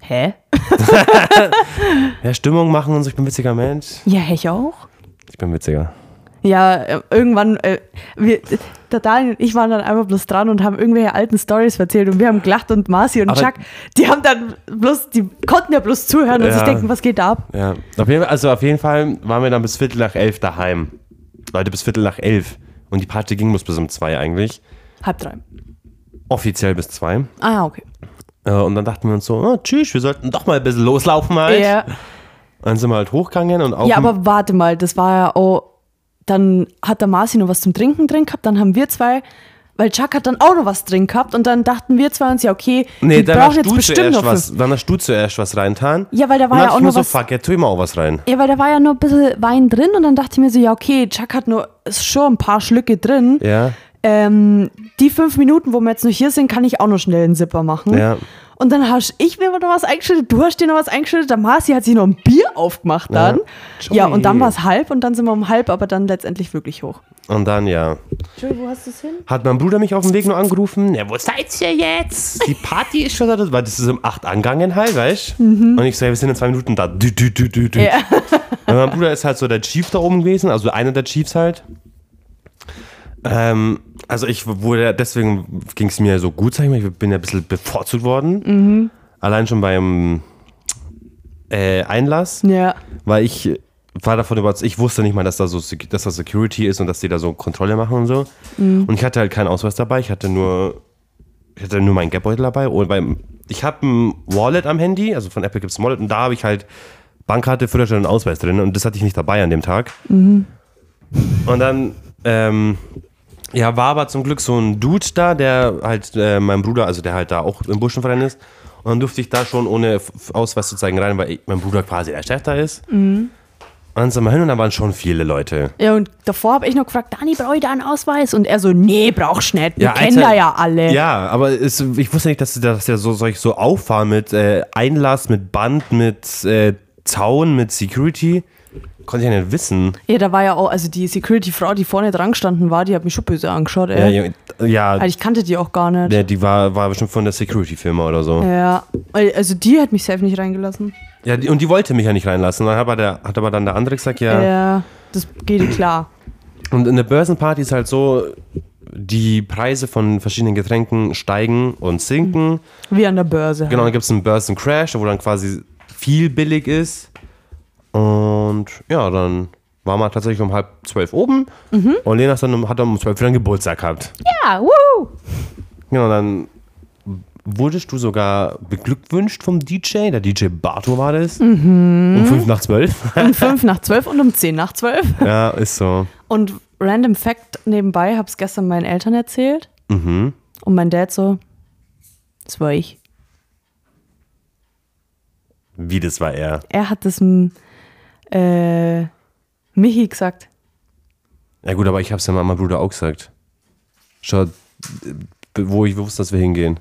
hä? Ja, Stimmung machen und so, ich bin ein witziger Mensch. Ja, ich auch. Ich bin witziger. Ja, äh, irgendwann, äh, wir, der Daniel und ich waren dann einfach bloß dran und haben irgendwelche alten Stories erzählt und wir haben gelacht und Marci und Aber- Chuck, die haben dann bloß, die konnten ja bloß zuhören und Ja. sich denken, was geht da ab? Ja, auf jeden Fall, also auf jeden Fall waren wir dann bis Viertel nach elf daheim. Leute, bis Viertel nach elf. Und die Party ging bloß bis um zwei eigentlich. Halb drei. Offiziell bis zwei. Ah, okay. Äh, Und dann dachten wir uns so, oh, tschüss, wir sollten doch mal ein bisschen loslaufen halt. Ja, Dann sind wir halt hochgegangen und auch ja, aber warte mal, das war ja auch, dann hat der Marci noch was zum Trinken drin gehabt, dann haben wir zwei, weil Chuck hat dann auch noch was drin gehabt und dann dachten wir zwei uns, ja, okay, Nee, wir brauchen jetzt bestimmt noch was, dann hast du zuerst was reintan. Ja, weil da war ja auch noch so, was. fuck, jetzt tu ich mal auch was rein. Ja, weil da war ja nur ein bisschen Wein drin und dann dachte ich mir so, ja, okay, Chuck hat nur schon ein paar Schlücke drin. Ja, Ähm, die fünf Minuten, wo wir jetzt noch hier sind, kann ich auch noch schnell einen Zipper machen. ja. Und dann hast ich mir noch was eingeschüttet, du hast dir noch was eingeschüttet, der Marci hat sich noch ein Bier aufgemacht dann. Ja. Ja, und dann Joey. war es halb und dann sind wir um halb, aber dann letztendlich wirklich hoch. Und dann, ja. Entschuldigung, wo hast du es hin? Hat mein Bruder mich auf dem Weg nur angerufen. Ja, wo seid ihr jetzt? Die Party ist schon da. Weil das ist um 8 angegangen halt, weißt du? Und ich so, ja, wir sind in zwei Minuten da. Dü, dü, dü, dü, dü. Mhm. Ja. Und mein Bruder ist halt so der Chief da oben gewesen, also einer der Chiefs halt. Ähm, also ich wurde, deswegen ging es mir so gut, sag ich mal. Ich bin ja ein bisschen bevorzugt worden. Mhm. Allein schon beim äh, Einlass, Ja. weil ich war davon überzeugt, ich wusste nicht mal, dass da so dass da Security ist und dass die da so Kontrolle machen und so. Mhm. Und ich hatte halt keinen Ausweis dabei, ich hatte nur ich hatte nur meinen Geldbeutel dabei und beim ich habe ein Wallet am Handy, also von Apple gibt es ein Wallet und da habe ich halt Bankkarte, Führerschein und Ausweis drin und das hatte ich nicht dabei an dem Tag. Und dann ähm, ja, war aber zum Glück so ein Dude da, der halt äh, mein Bruder, also der halt da auch im Burschenverein ist. Und dann durfte ich da schon ohne Ausweis zu zeigen rein, weil ich, mein Bruder quasi der Chef da ist. Und dann sind wir hin und dann waren schon viele Leute. Ja, und davor habe ich noch gefragt, Dani, brauche ich da einen Ausweis? Und er so, nee, brauchst nicht. Wir Ja, kennen Alter. da ja alle. Ja, aber es, ich wusste nicht, dass dass sie so solch so auffahren mit äh, Einlass, mit Band, mit äh, Zaun, mit Security. Konnte ich ja nicht wissen. Ja, da war ja auch, also die Security-Frau, die vorne dran gestanden war, die hat mich schon böse angeschaut, ey. Ja, ja, ja Also ich kannte die auch gar nicht. der, die war, war bestimmt von der Security-Firma oder so. Ja, also die hat mich safe nicht reingelassen. Ja, die, und die wollte mich ja nicht reinlassen. Dann hat aber, der, hat aber dann der andere gesagt, ja. Ja, das geht klar. Und in der Börsenparty ist halt so, die Preise von verschiedenen Getränken steigen und sinken. Wie an der Börse. Genau, dann gibt es einen Börsencrash, wo dann quasi viel billig ist. Und ja, dann waren wir tatsächlich um halb zwölf oben. Und Lena hat dann, um- hat dann um zwölf wieder einen Geburtstag gehabt. Ja, wuhu! Genau, dann wurdest du sogar beglückwünscht vom DJ. Der DJ Barto war das. Um fünf nach zwölf. Um 5 nach 12 und um 10 nach 12. ja, ist so. Und random Fact nebenbei, hab's gestern meinen Eltern erzählt. Mhm. Und mein Dad so, das war ich. Wie das war er. Er hat das äh, Michi gesagt. Ja gut, aber ich hab's ja meinem Bruder auch gesagt. Schau, wo ich wusste, dass wir hingehen.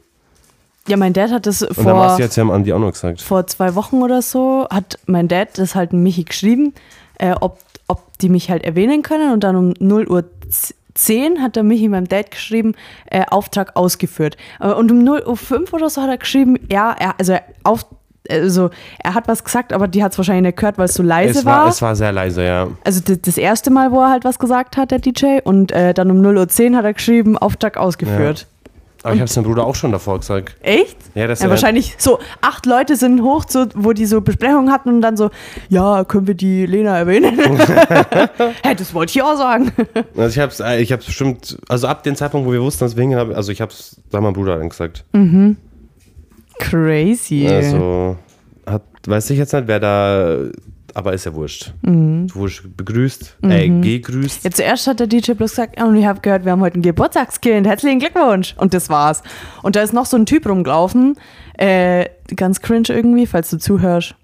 Ja, mein Dad hat das Und dann hast vor, du jetzt ja Andi auch noch gesagt. vor zwei Wochen oder so, hat mein Dad das halt Michi geschrieben, äh, ob, ob die mich halt erwähnen können. Und dann um 0 Uhr 10 hat der Michi meinem Dad geschrieben, äh, Auftrag ausgeführt. Äh, und um 0 Uhr 5 oder so hat er geschrieben, ja, er, also, er, auf, also er hat was gesagt, aber die hat es wahrscheinlich nicht gehört, weil es so leise Es war, es war sehr leise, ja. Also das, das erste Mal, wo er halt was gesagt hat, der DJ. Und äh, dann um 0 Uhr 10 hat er geschrieben, Auftrag ausgeführt. Aber ich hab's deinem Bruder auch schon davor gesagt. Echt? Ja, das Ja, ja, wahrscheinlich so acht Leute sind hoch, so, wo die so Besprechungen hatten und dann so, ja, können wir die Lena erwähnen? Hä, das wollte ich auch sagen. Also ich hab's, äh, ich hab's bestimmt, also ab dem Zeitpunkt, wo wir wussten, dass wir hingehen, also ich hab's da meinem Bruder dann gesagt. Crazy. Also, hat, weiß ich jetzt nicht, wer da, aber ist ja wurscht. Du wurdest begrüßt, äh, gegrüßt. Ja, zuerst hat der DJ bloß gesagt, und ich habe gehört, wir haben heute ein Geburtstagskind, herzlichen Glückwunsch. Und das war's. Und da ist noch so ein Typ rumgelaufen, äh, ganz cringe irgendwie, falls du zuhörst.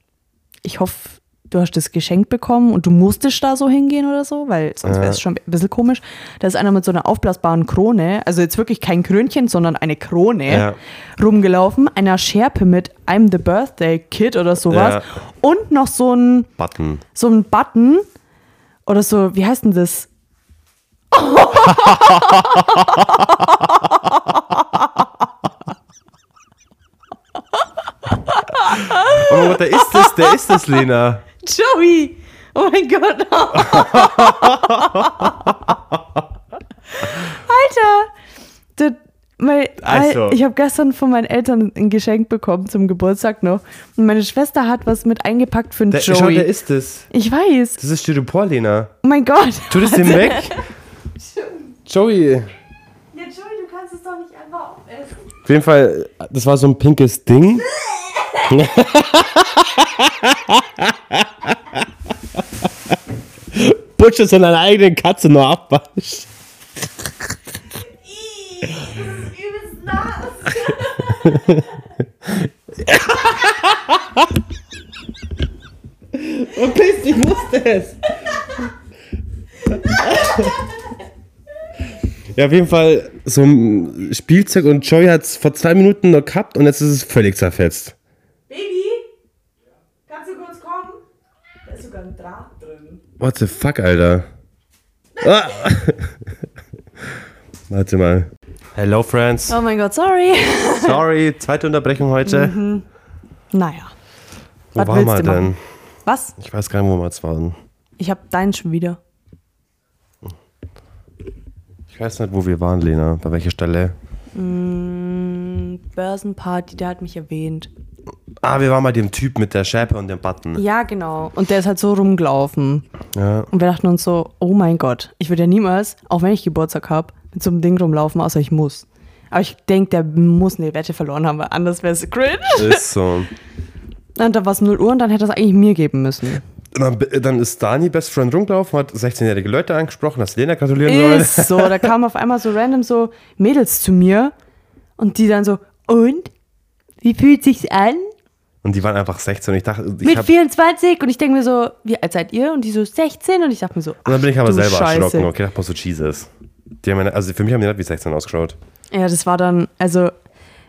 Ich hoffe, du hast das Geschenk bekommen und du musstest da so hingehen oder so, weil sonst wäre es schon ein bisschen komisch. Da ist einer mit so einer aufblasbaren Krone, also jetzt wirklich kein Krönchen, sondern eine Krone, Ja. rumgelaufen, einer Schärpe mit I'm the Birthday Kid oder sowas Ja. und noch so ein Button. so ein Button oder so, wie heißt denn das? Oh, der ist es, der ist es, Lena. Joey! Oh mein Gott! Alter! Das, mein, Also. Ich habe gestern von meinen Eltern ein Geschenk bekommen zum Geburtstag noch. Und meine Schwester hat was mit eingepackt für einen Der, Joey. schau, der ist es. ich weiß. Das ist Styropor, Lena. Oh mein Gott. Tu das dem weg. Joey. Ja, Joey, du kannst es doch nicht einfach aufessen. Auf jeden Fall, das war so ein pinkes Ding. Butch ist an deiner eigenen Katze nur abwasch. Übelst nass. Okay, ich wusste es. Ja, auf jeden Fall so ein Spielzeug und Joey hat es vor zwei Minuten noch gehabt und jetzt ist es völlig zerfetzt. Baby, kannst du kurz kommen? Da ist sogar ein Draht drin. What the fuck, Alter? Ah. Warte mal. Hello, Friends. Oh mein Gott, sorry. Sorry, zweite Unterbrechung heute. Naja. Wo Was waren wir du machen? denn? Was? Ich weiß gar nicht, wo wir jetzt waren. Ich hab deinen schon wieder. Ich weiß nicht, wo wir waren, Lena. Bei welcher Stelle? Mm, Börsenparty, der hat mich erwähnt. Ah, wir waren bei dem Typ mit der Schärpe und dem Button. Ja, genau. Und der ist halt so rumgelaufen. Ja. Und wir dachten uns so, oh mein Gott, ich würde ja niemals, auch wenn ich Geburtstag habe, mit so einem Ding rumlaufen, außer ich muss. Aber ich denke, der muss eine Wette verloren haben, weil anders wäre es cringe. Ist so. Und da war es 0 Uhr und dann hätte es eigentlich mir geben müssen. Dann, dann ist Dani Best Friend rumgelaufen, hat 16-jährige Leute angesprochen, dass Lena gratulieren soll. Ist so. Da kamen auf einmal so random so Mädels zu mir und die dann so, und? Wie fühlt sich's an? Und die waren einfach 16 und ich dachte, ich Mit hab, 24 und ich denke mir so, wie alt seid ihr? Und die so 16 und ich dachte mir so, und dann bin ich aber ach selber Scheiße. erschrocken. Okay, dachte mir so, Jesus. Die haben meine, also für mich haben die nicht wie 16 ausgeschaut. Ja, das war dann, also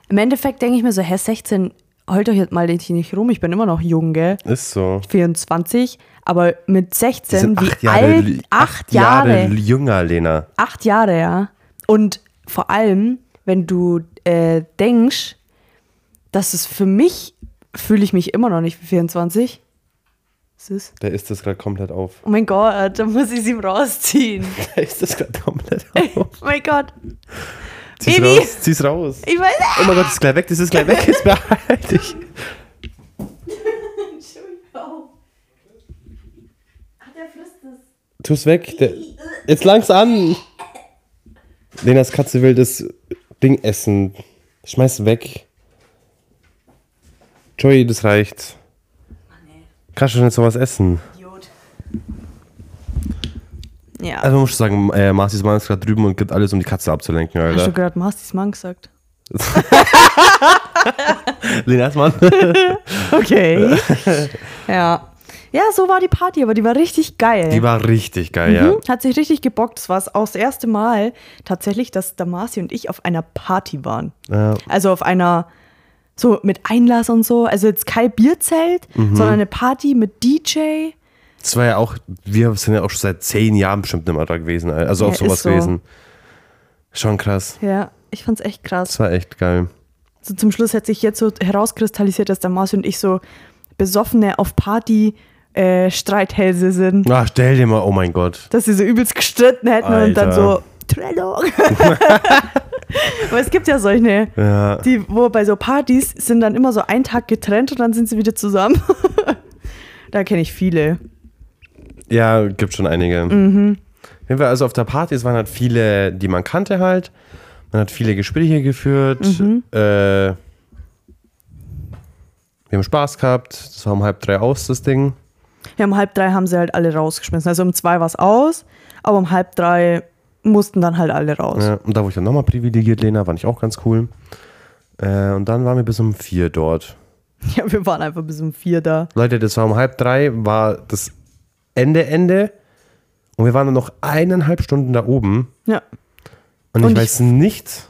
im Endeffekt denke ich mir so, hä, 16, heult euch jetzt mal nicht rum, ich bin immer noch jung, gell? Ist so. 24, aber mit Die 16, sind wie acht Jahre, alt, acht Jahre, jünger, Lena. acht Jahre, ja. Und vor allem, wenn du äh, denkst, dass es für mich, fühle ich mich immer noch nicht wie 24. Was ist? Der ist das gerade komplett auf. Oh mein Gott, da muss ich es ihm rausziehen. Der ist das gerade komplett auf. Oh mein Gott. Zieh's Baby. raus, zieh's raus. Ich weiß Oh mein Gott, das ist gleich weg, das ist gleich weg, jetzt behalte dich. Entschuldigung. Ach, der frisst es. Tu's weg. Der, jetzt lang's an. Lenas Katze will das Ding essen. Schmeiß weg. Joey, das reicht. Kannst du nicht sowas essen? Idiot. Ja. Also man muss sagen, äh, Marcis Mann ist gerade drüben und gibt alles, um die Katze abzulenken, Hast du Alter. gerade Mastis Mann gesagt? Lenas Mann. Okay. ja. Ja, so war die Party, aber die war richtig geil. Die war richtig geil, ja. Mhm, Hat sich richtig gebockt. Das war auch das erste Mal tatsächlich, dass Damasi und ich auf einer Party waren. ja. Also auf einer, so mit Einlass und so. Also jetzt kein Bierzelt, Mhm. sondern eine Party mit DJ. Das war ja auch, wir sind ja auch schon seit zehn Jahren bestimmt immer da gewesen, also auf Ja, sowas ist so. gewesen. Schon krass. Ja, ich fand's echt krass. Das war echt geil. So zum Schluss hat sich jetzt so herauskristallisiert, dass Damasi und ich so besoffene auf Party äh, Streithälse sind. Ach, stell dir mal, oh mein Gott. Dass sie so übelst gestritten hätten und dann Alter. so Trennung. Aber es gibt ja solche, Ja. die, wo bei so Partys sind dann immer so ein Tag getrennt und dann sind sie wieder zusammen. da kenne ich viele. Ja, gibt schon einige. Mhm. Also auf der Party, es waren halt viele, die man kannte halt. Man hat viele Gespräche geführt. Mhm. Äh, wir haben Spaß gehabt. Das war um halb drei aus, das Ding. Ja, um halb drei haben sie halt alle rausgeschmissen. Also um zwei war es aus, aber um halb drei mussten dann halt alle raus. Ja, und da wurde ich dann nochmal privilegiert, Lena, fand ich auch ganz cool. Äh, und dann waren wir bis um vier dort. Ja, wir waren einfach bis um vier da. Leute, das war um halb drei, war das Ende, Ende. Und wir waren dann noch eineinhalb Stunden da oben. Ja. Und, Und ich ich- weiß nicht,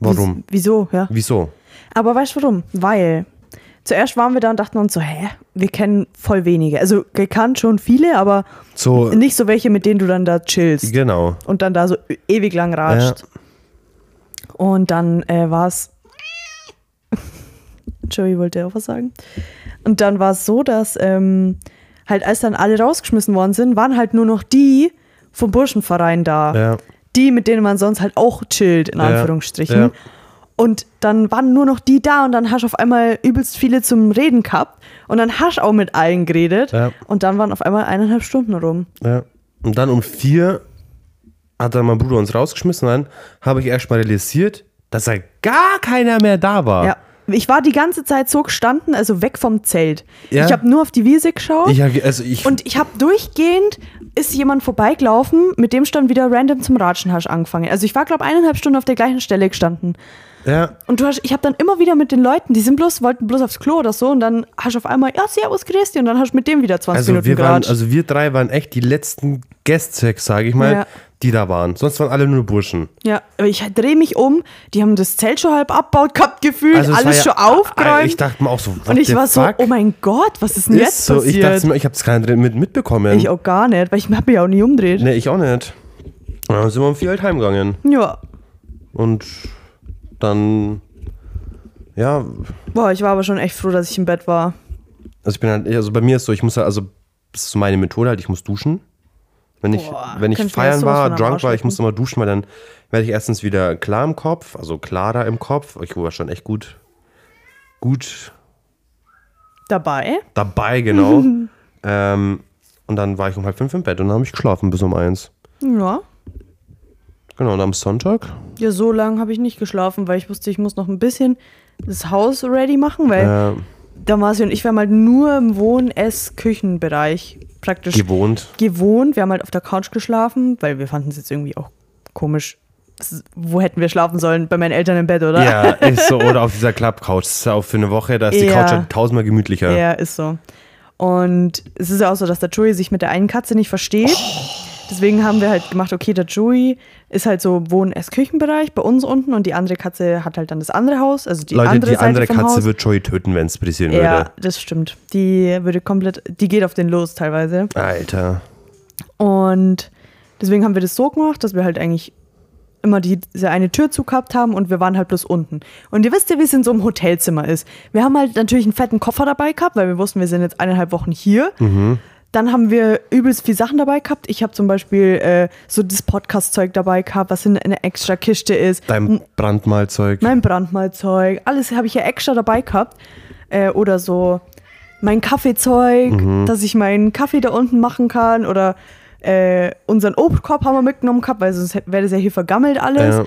warum. Wies- Wieso, ja. Wieso? Aber weißt du warum? Weil zuerst waren wir da und dachten uns so, hä, wir kennen voll wenige. Also gekannt schon viele, aber So, nicht so welche, mit denen du dann da chillst genau. und dann da so e- ewig lang ratscht. Und dann äh, war es. Joey wollte auch was sagen. Und dann war es so, dass ähm, halt als dann alle rausgeschmissen worden sind, waren halt nur noch die vom Burschenverein da. Ja. Die, mit denen man sonst halt auch chillt, in Ja. Anführungsstrichen. Ja. Und dann waren nur noch die da und dann hast du auf einmal übelst viele zum Reden gehabt und dann hast du auch mit allen geredet Ja. und dann waren auf einmal eineinhalb Stunden rum. Ja. Und dann um vier hat dann mein Bruder uns rausgeschmissen. Und dann habe ich erst mal realisiert, dass da gar keiner mehr da war. Ja. Ich war die ganze Zeit so gestanden, also weg vom Zelt. Ja. Ich habe nur auf die Wiese geschaut Ich, hab- also ich, und ich habe durchgehend ist jemand vorbeigelaufen, mit dem stand wieder random zum Ratschen hast angefangen. Also ich war glaube eineinhalb Stunden auf der gleichen Stelle gestanden. Ja, Und du hast, ich habe dann immer wieder mit den Leuten, die sind bloß, wollten bloß aufs Klo oder so und dann hast du auf einmal, ja, servus, grüß dich und dann hast du mit dem wieder 20 also Minuten wir waren, also wir drei waren echt die letzten Gäste, sage ich mal, Ja. die da waren. Sonst waren alle nur Burschen. ja, aber ich drehe mich um, die haben das Zelt schon halb abbaut gehabt gefühlt, Also es alles war schon ja, aufgeräumt. Ich dachte mir auch so, und ich war so, fuck? oh mein Gott, was ist denn Ist jetzt so, ich passiert? dachte mir, ich habe es gar nicht mit, mitbekommen. Ich auch gar nicht, weil ich habe mich auch nie umdreht. Nee, ich auch nicht. Und dann sind wir um vier halt heimgegangen. Ja. Und dann, ja, Boah, ich war aber schon echt froh, dass ich im Bett war. also ich bin halt, also bei mir ist so, ich muss halt, also das ist so meine Methode halt, ich muss duschen. Wenn ich, Boah, wenn ich feiern war, drunk war, ich muss immer duschen, weil dann werde ich erstens wieder klar im Kopf, also klarer im Kopf. Ich war schon echt gut, gut Dabei? dabei, genau. ähm, und dann war ich um halb fünf im Bett und dann habe ich geschlafen bis um eins. Ja. Genau, und am Sonntag, Ja, so lange habe ich nicht geschlafen, weil ich wusste, ich muss noch ein bisschen das Haus ready machen, weil äh, Damasi und ich, wir haben halt nur im Wohn-, Ess-, Küchenbereich praktisch gewohnt. gewohnt. Wir haben halt auf der Couch geschlafen, weil wir fanden es jetzt irgendwie auch komisch, wo hätten wir schlafen sollen? Bei meinen Eltern im Bett, oder? Ja, ist so. Oder auf dieser Club-Couch. Das ist ja auch für eine Woche, da ist die Ja. Couch halt tausendmal gemütlicher. Ja, ist so. Und es ist ja auch so, dass der Joey sich mit der einen Katze nicht versteht. Deswegen haben wir halt gemacht, okay, der Joey ist halt so Wohn-Ess-Küchenbereich bei uns unten und die andere Katze hat halt dann das andere Haus, also die Leute, andere die Seite andere Katze Haus. wird Joey töten, wenn es passieren ja, würde. das stimmt. Die würde komplett, die geht auf den los teilweise. Alter. Und deswegen haben wir das so gemacht, dass wir halt eigentlich immer die, diese eine Tür zu gehabt haben und wir waren halt bloß unten. Und ihr wisst ja, wie es in so einem Hotelzimmer ist. Wir haben halt natürlich einen fetten Koffer dabei gehabt, weil wir wussten, wir sind jetzt eineinhalb Wochen hier. Dann haben wir übelst viel Sachen dabei gehabt. Ich habe zum Beispiel äh, so das Podcast-Zeug dabei gehabt, was in einer extra Kiste ist. Dein Brandmalzeug. Mein Brandmalzeug, alles habe ich ja extra dabei gehabt. Äh, oder so mein Kaffeezeug, Mhm. dass ich meinen Kaffee da unten machen kann. Oder äh, unseren Obstkorb haben wir mitgenommen gehabt, weil sonst wäre das ja hier vergammelt alles. Ja.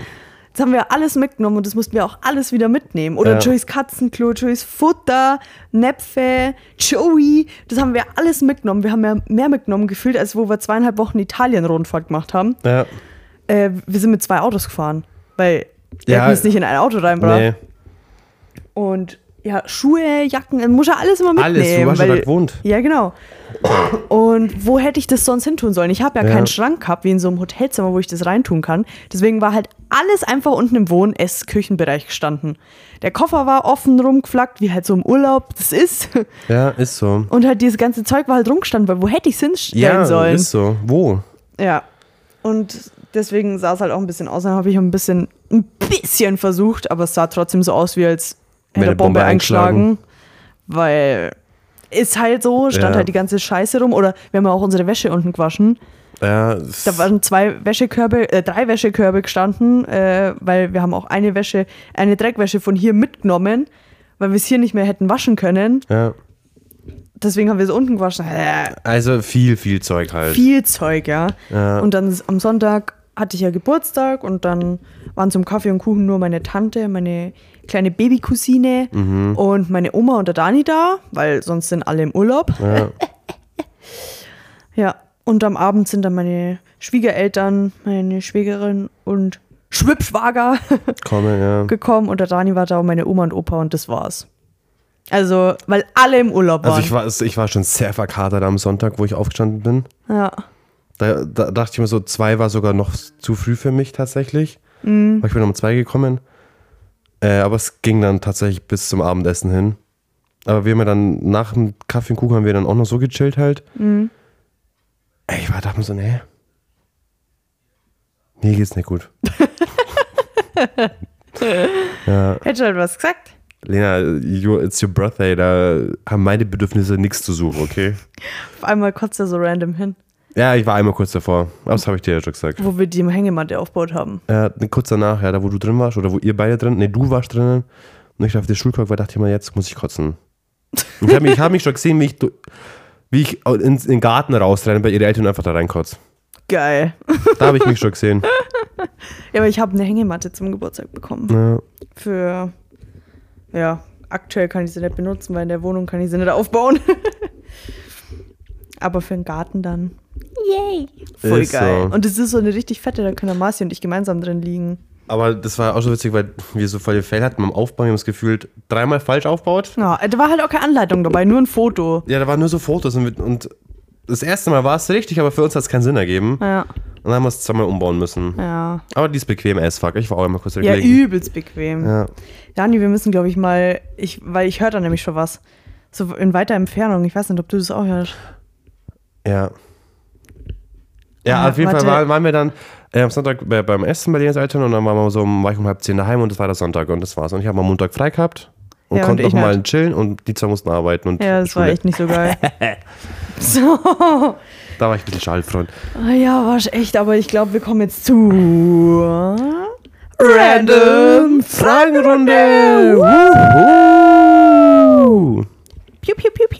Das haben wir alles mitgenommen und das mussten wir auch alles wieder mitnehmen. Oder Ja. Joeys Katzenklo, Joeys Futter, Näpfe, Joey, das haben wir alles mitgenommen. Wir haben ja mehr mitgenommen gefühlt, als wo wir zweieinhalb Wochen Italien-Rundfahrt gemacht haben. Ja. Äh, wir sind mit zwei Autos gefahren, weil wir Ja. hätten es nicht in ein Auto reinbracht. Nee. Und ja, Schuhe, Jacken, man muss ja alles immer mitnehmen. Alles, du hast ja weil- gewohnt. Ja, genau. Und wo hätte ich das sonst hin tun sollen? Ich habe ja, Ja. keinen Schrank gehabt, wie in so einem Hotelzimmer, wo ich das reintun kann. Deswegen war halt alles einfach unten im Wohn-, Ess-, Küchenbereich gestanden. Der Koffer war offen rumgeflackt, wie halt so im Urlaub das ist. Ja, ist so. Und halt dieses ganze Zeug war halt rumgestanden, weil wo hätte ich es hinstellen Ja, sollen? ist so. Wo? Ja. Und deswegen sah es halt auch ein bisschen aus. Dann habe ich ein bisschen, ein bisschen versucht, aber es sah trotzdem so aus, wie als hätte eine Bombe Bombe eingeschlagen. Weil ist halt so, stand Ja. halt die ganze Scheiße rum. Oder wir haben ja auch unsere Wäsche unten gewaschen. Ja, Da waren zwei Wäschekörbe, äh, drei Wäschekörbe gestanden, äh, weil wir haben auch eine Wäsche, eine Dreckwäsche von hier mitgenommen, weil wir es hier nicht mehr hätten waschen können. ja. Deswegen haben wir es unten gewaschen. Also viel, viel Zeug halt. viel Zeug, ja. Ja. Und dann am Sonntag hatte ich ja Geburtstag und dann waren zum Kaffee und Kuchen nur meine Tante, meine kleine Babycousine Mhm. und meine Oma und der Dani da, weil sonst sind alle im Urlaub. Ja. Ja, und am Abend sind dann meine Schwiegereltern, meine Schwägerin und Schwippschwager Komme, ja. gekommen und der Dani war da und meine Oma und Opa und das war's. Also, weil alle im Urlaub waren. Also ich war, ich war schon sehr verkatert am Sonntag, wo ich aufgestanden bin. ja. Da, da dachte ich mir so, zwei war sogar noch zu früh für mich tatsächlich. Mhm. Weil ich bin um zwei gekommen. Äh, aber es ging dann tatsächlich bis zum Abendessen hin. Aber wir haben ja dann nach dem Kaffee und Kuchen haben wir dann auch noch so gechillt halt. Mhm. Ey, ich war da mir so, nee. Mir geht's nicht gut. ja, Hätte halt was gesagt. Lena, you, it's your birthday, da haben meine Bedürfnisse nichts zu suchen, okay? Auf einmal kotzt er so random hin, Ja, ich war einmal kurz davor. Aber das habe ich dir ja schon gesagt. wo wir die Hängematte aufgebaut haben. Ja, kurz danach, ja, da wo du drin warst oder wo ihr beide drin, ne, du warst drinnen und ich auf der Schulkorb war, dachte ich mir, jetzt muss ich kotzen. Und ich habe mich, ich hab mich schon gesehen, wie ich, wie ich ins, in den Garten rausrenne bei ihren Eltern einfach da reinkotze. Geil. Da habe ich mich schon gesehen. Ja, aber ich habe eine Hängematte zum Geburtstag bekommen. Ja. Für, ja, aktuell kann ich sie nicht benutzen, weil in der Wohnung kann ich sie nicht aufbauen. aber für den Garten dann. Yay. Voll Ist geil. so. Und es ist so eine richtig fette, da können Marci und ich gemeinsam drin liegen. Aber das war auch so witzig, weil wir so voll Fail hatten beim Aufbauen, wir haben es gefühlt dreimal falsch aufgebaut. Ja, da war halt auch keine Anleitung dabei, nur ein Foto. Ja, da waren nur so Fotos und, und das erste Mal war es richtig, aber für uns hat es keinen Sinn ergeben. Ja, Und dann haben wir es zweimal umbauen müssen. ja. Aber die ist bequem as fuck. Ich war auch einmal kurz Ja, gelegen. übelst bequem. Ja. Dani, wir müssen, glaube ich, mal, ich, weil ich höre da nämlich schon was. So in weiter Entfernung. Ich weiß nicht, ob du das auch hörst. Ja. Ja, Ah, auf jeden warte. Fall waren, waren wir dann äh, am Sonntag bei, beim Essen bei den Eltern und dann waren wir so war ich um halb zehn daheim und das war der Sonntag und das war's. Und ich habe am Montag frei gehabt und Ja, konnte ich noch mal nicht. chillen und die zwei mussten arbeiten und Ja, das war Schule. echt nicht so geil. so. Da war ich ein bisschen schaltfreund. Ah Ja, war echt, aber ich glaube, wir kommen jetzt zu Random Fragenrunde! Wuhu! Piu, piu, piu, piu.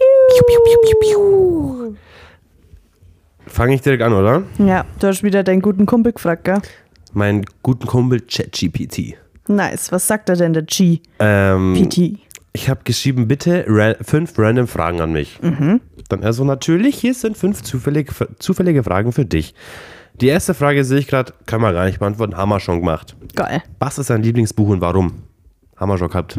Fange ich direkt an, oder? Ja, du hast wieder deinen guten Kumpel gefragt, gell? Meinen guten Kumpel ChatGPT. Nice. Was sagt er denn, der G? Ähm, PT. Ich habe geschrieben, bitte ra fünf random Fragen an mich. Mhm. Dann also natürlich, hier sind fünf zufällige, zufällige Fragen für dich. Die erste Frage sehe ich gerade, können wir gar nicht beantworten, haben wir schon gemacht. Geil. Was ist dein Lieblingsbuch und warum? Haben wir schon gehabt.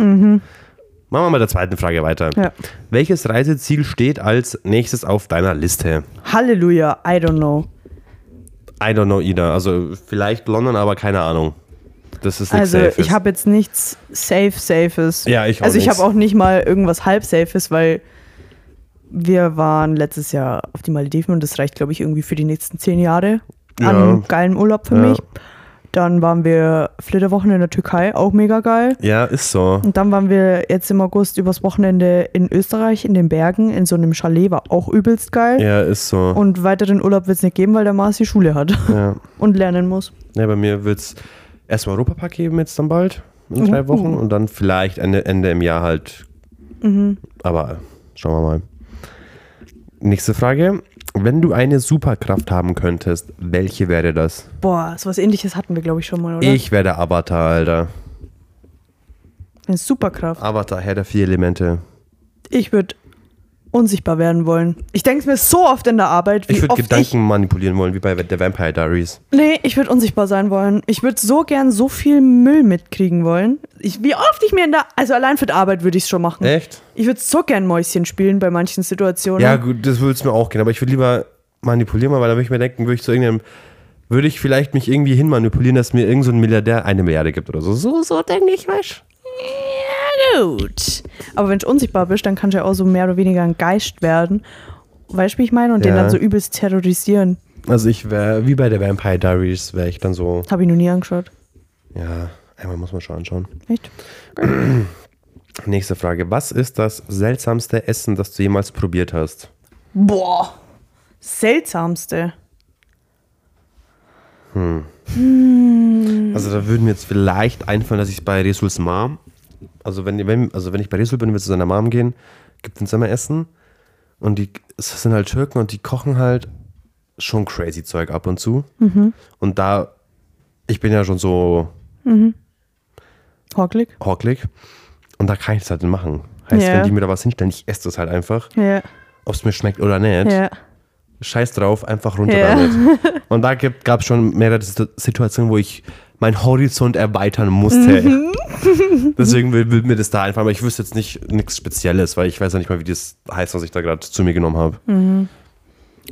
Machen wir mit der zweiten Frage weiter. Ja. Welches Reiseziel steht als nächstes auf deiner Liste? Halleluja, I don't know. I don't know either. Also vielleicht London, aber keine Ahnung. Das ist nichts Also Safes. ich habe jetzt nichts safe Safes. Ja, ich auch Also ich habe auch nicht mal irgendwas halb Safes, weil wir waren letztes Jahr auf die Malediven und das reicht, glaube ich, irgendwie für die nächsten zehn Jahre an Ja. geilen Urlaub für Ja. mich. Dann waren wir Flitterwochen in der Türkei, auch mega geil. Ja, ist so. Und dann waren wir jetzt im August übers Wochenende in Österreich, in den Bergen, in so einem Chalet, war auch übelst geil. Ja, ist so. Und weiteren Urlaub wird es nicht geben, weil der Mars die Schule hat ja. und lernen muss. ja, bei mir wird es erstmal Europapark geben jetzt dann bald, in drei Uh. Wochen. Und dann vielleicht Ende, Ende im Jahr halt. Mhm. Aber schauen wir mal. Nächste Frage. Wenn du eine Superkraft haben könntest, welche wäre das? Boah, sowas ähnliches hatten wir, glaube ich, schon mal, oder? Ich wäre der Avatar, Alter. Eine Superkraft. Avatar, Herr der vier Elemente. Ich würde unsichtbar werden wollen. Ich denke es mir so oft in der Arbeit, wie Ich würde Gedanken manipulieren wollen, wie bei der Vampire Diaries. ich... Nee, ich würde unsichtbar sein wollen. Ich würde so gern so viel Müll mitkriegen wollen. Ich, wie oft ich mir in der... Also allein für die Arbeit würde ich es schon machen. Echt? Ich würde so gern Mäuschen spielen bei manchen Situationen. Ja, gut, das würde es mir auch gehen, aber ich würde lieber manipulieren, weil da würde ich mir denken, würde ich zu irgendeinem, würde ich vielleicht mich irgendwie hinmanipulieren, dass mir irgendein so ein Milliardär eine Milliarde gibt oder so. So, so denke ich, weißt Ja, gut. Aber wenn du unsichtbar bist, dann kannst du ja auch so mehr oder weniger ein Geist werden. Weißt du, wie ich meine? Und den Ja. dann so übelst terrorisieren. Also ich wäre, wie bei der Vampire Diaries, wäre ich dann so, Habe ich noch nie angeschaut. ja, einmal muss man schon anschauen. Echt? Nächste Frage. Was ist das seltsamste Essen, das du jemals probiert hast? Boah. Seltsamste. Also da würden mir jetzt vielleicht einfallen, dass ich bei Resuls Mom, also wenn, wenn, also wenn ich bei Resul bin, will zu seiner Mom gehen, gibt uns immer Essen und die es sind halt Türken und die kochen halt schon crazy Zeug ab und zu. Und da, ich bin ja schon so Hocklig? hocklig und da kann ich das halt nicht machen. Heißt, Ja. wenn die mir da was hinstellen, ich esse das halt einfach, Ja. ob es mir schmeckt oder nicht. Ja. Scheiß drauf, einfach runter Ja. damit. Und da gab es schon mehrere Situ- Situationen, wo ich meinen Horizont erweitern musste. Mhm. Deswegen will, will mir das da einfach, aber ich wüsste jetzt nicht nichts Spezielles, weil ich weiß ja nicht mal, wie das heißt, was ich da gerade zu mir genommen habe. Mhm.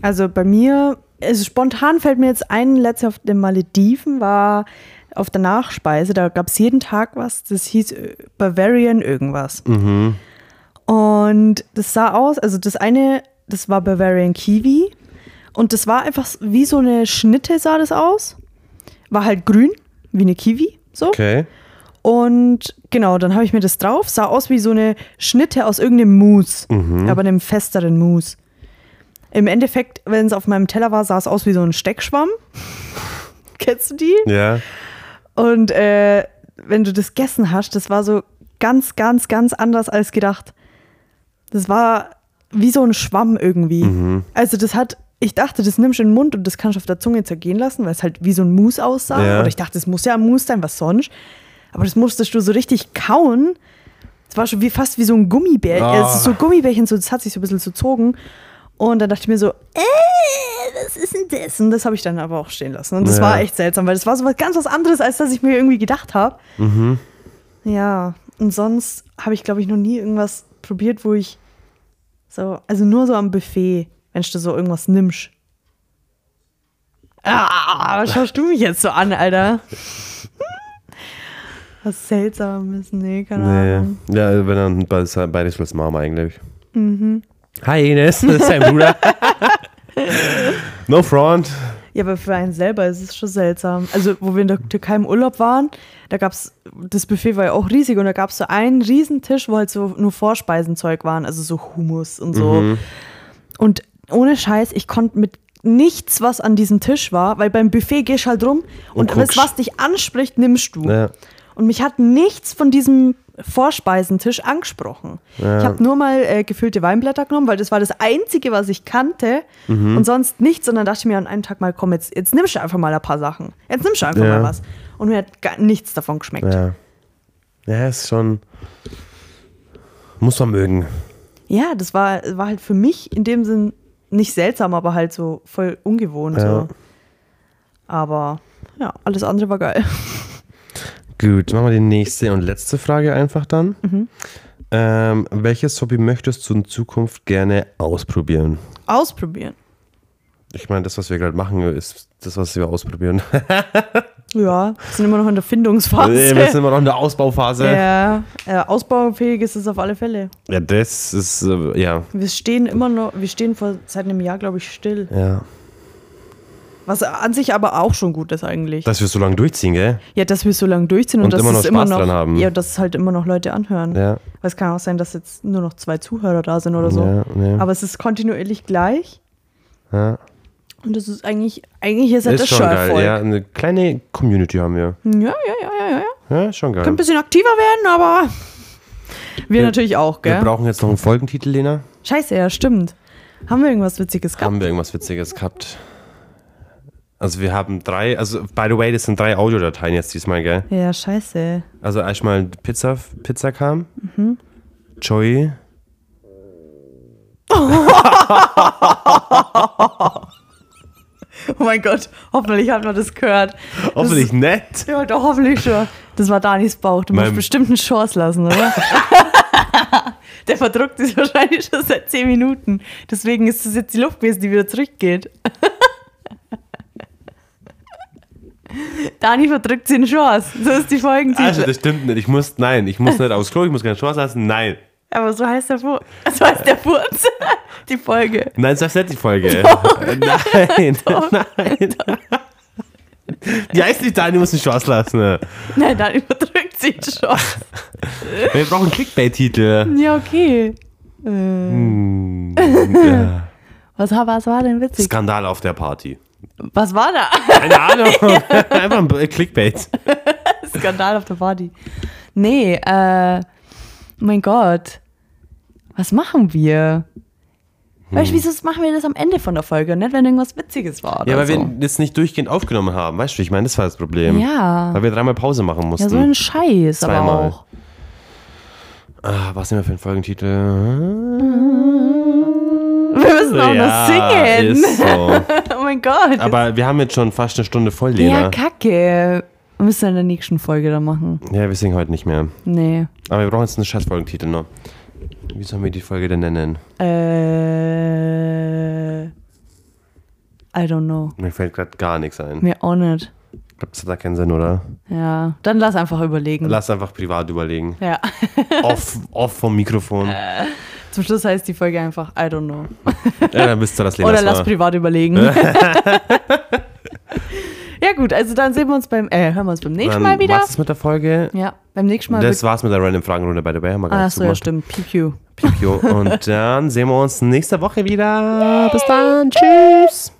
Also bei mir, also spontan fällt mir jetzt ein, letztes auf den Malediven war auf der Nachspeise, da gab es jeden Tag was, das hieß äh, Bavarian irgendwas. Mhm. Und das sah aus, also das eine, das war Bavarian Kiwi und das war einfach wie so eine Schnitte sah das aus. War halt grün, wie eine Kiwi, so. Okay. Und genau, dann habe ich mir das drauf. Sah aus wie so eine Schnitte aus irgendeinem Mousse, Mhm. aber einem festeren Mousse. Im Endeffekt, wenn es auf meinem Teller war, sah es aus wie so ein Steckschwamm. Kennst du die? Ja. Und äh, wenn du das gegessen hast, das war so ganz, ganz, ganz anders als gedacht. Das war wie so ein Schwamm irgendwie. Mhm. Also das hat, ich dachte, das nimmst du in den Mund und das kannst du auf der Zunge zergehen lassen, weil es halt wie so ein Mousse aussah. Ja. Oder ich dachte, es muss ja ein Mousse sein, was sonst. Aber das musstest du so richtig kauen. Es war schon wie, fast wie so ein Gummibärchen. Ah. Es ist so Gummibärchen, so, das hat sich so ein bisschen gezogen. Und dann dachte ich mir so, äh, was ist denn das? Und das habe ich dann aber auch stehen lassen. Und das Ja. war echt seltsam, weil das war so was ganz was anderes, als das ich mir irgendwie gedacht habe. Mhm. Ja, und sonst habe ich, glaube ich, noch nie irgendwas probiert, wo ich so, also nur so am Buffet, wenn du so irgendwas nimmst. Ah, was schaust du mich jetzt so an, Alter? Was Seltsames, nee, keine Ahnung. Nee. Ja, wenn dann bei, bei Resuls Mom eigentlich. Hi Ines, das ist dein Bruder. no front. Ja, aber für einen selber ist es schon seltsam. Also, wo wir in der Türkei im Urlaub waren, da gab es, das Buffet war ja auch riesig und da gab es so einen riesen Tisch, wo halt so nur Vorspeisenzeug waren, also so Hummus und so. Und ohne Scheiß, ich konnte mit nichts, was an diesem Tisch war, weil beim Buffet gehst du halt rum und, Und alles, was dich anspricht, nimmst du. Ja. Und mich hat nichts von diesem Vorspeisentisch angesprochen. Ich habe nur mal äh, gefüllte Weinblätter genommen, weil das war das Einzige, was ich kannte Mhm. und sonst nichts. Und dann dachte ich mir an einem Tag mal, komm, jetzt, jetzt nimmst du einfach mal ein paar Sachen. Jetzt nimmst du einfach Ja. mal was. Und mir hat gar nichts davon geschmeckt. Ja, Ja. Ja, ist schon. Muss man mögen. das war, war halt für mich in dem Sinn nicht seltsam, aber halt so voll ungewohnt. Ja. So. Aber ja, alles andere war geil. Gut, machen wir die nächste und letzte Frage einfach dann. Mhm. Ähm, welches Hobby möchtest du in Zukunft gerne ausprobieren? Ausprobieren. Ich meine, das, was wir gerade machen, ist das, was wir ausprobieren. Ja, wir sind immer noch in der Findungsphase. wir sind immer noch in der Ausbauphase. ja, äh, ausbaufähig ist es auf alle Fälle. Ja, das ist, äh, ja, Wir stehen immer noch, wir stehen vor seit einem Jahr, glaube ich, still. ja. Was an sich aber auch schon gut ist eigentlich. Dass wir so lange durchziehen, gell? ja, dass wir so lange durchziehen und, Und dass immer noch es immer Spaß noch, dran haben. Ja, dass es halt immer noch Leute anhören. Ja. Weil es kann auch sein, dass jetzt nur noch zwei Zuhörer da sind oder so. Ja, ja. Aber es ist kontinuierlich gleich. ja. Und das ist eigentlich, eigentlich ist, halt Ist das schon schon geil. Erfolg. Ja, eine kleine Community haben wir. Ja, ja, ja, ja, ja. ja. Schon geil. Kann ein bisschen aktiver werden, aber wir Wir- natürlich auch, Wir gell? brauchen jetzt noch einen Folgentitel, Lena. Scheiße, ja, stimmt. Haben wir irgendwas Witziges gehabt? Haben wir irgendwas Witziges gehabt? Also wir haben drei, also by the way, das sind drei Audiodateien jetzt diesmal, gell? Ja, scheiße. Also erstmal Pizza, Pizza kam, Mhm. Joey, Oh mein Gott, hoffentlich hat man das gehört. hoffentlich nett. Das, ja, doch, hoffentlich schon. Das war Danis Bauch. Du musst Mein- bestimmt eine Chance lassen, oder? Der verdruckt sich wahrscheinlich schon seit 10 Minuten. Deswegen ist das jetzt die Luft gewesen, die wieder zurückgeht. Dani verdrückt sich eine Chance. So ist die Folgentitel. Also das stimmt nicht. Ich muss, nein, ich muss nicht aufs Klo, ich muss keine Chance lassen. Nein. Aber so heißt der Furz. So heißt der Furz. Die Folge. Nein, das ist nicht die Folge. Doch. Nein, nein. Die heißt nicht Dani, muss eine Chance lassen. Nein, Dani verdrückt sich eine Chance. Wir brauchen einen Clickbait-Titel. Ja, okay. Äh, Hm, ja. was, was war denn witzig? Skandal auf der Party. Was war da? Keine Ahnung. Einfach ein Clickbait. Skandal auf der Party. Nee, äh, mein Gott. Was machen wir? Weißt du, wieso machen wir das am Ende von der Folge und nicht, wenn irgendwas Witziges war? Ja, weil so? wir das nicht durchgehend aufgenommen haben. Weißt du, ich meine, das war das Problem. Ja. Weil wir dreimal Pause machen mussten. Ja, so ein Scheiß, aber Zweimal. auch. ah, was nehmen wir für einen Folgentitel? Wir müssen auch ja, noch singen. ist so. oh mein Gott. Aber wir haben jetzt schon fast eine Stunde voll, ja, Lena. kacke. Wir müssen in der nächsten Folge dann machen. Ja, wir singen heute nicht mehr. Nee. Aber wir brauchen jetzt einen Scheiß-Folgentitel noch. Wie sollen wir die Folge denn nennen? Äh. I don't know. Mir fällt gerade gar nichts ein. Mir auch nicht. Ich glaube, das hat da keinen Sinn, oder? Ja. Dann lass einfach überlegen. Lass einfach privat überlegen. ja. off, off vom Mikrofon. Zum Schluss heißt die Folge einfach I don't know. Ja, dann wisst ihr, dass Lena Oder das lass war. privat überlegen. ja gut, also dann sehen wir uns beim, äh, hören wir uns beim nächsten Mal wieder. war's das mit der Folge. Ja, beim nächsten Mal. Das war's mit der Random Fragenrunde bei der Bay. Haben wir gar ah, so, ja, stimmt. PQ. Piu. Und dann sehen wir uns nächste Woche wieder. Bis dann. Tschüss.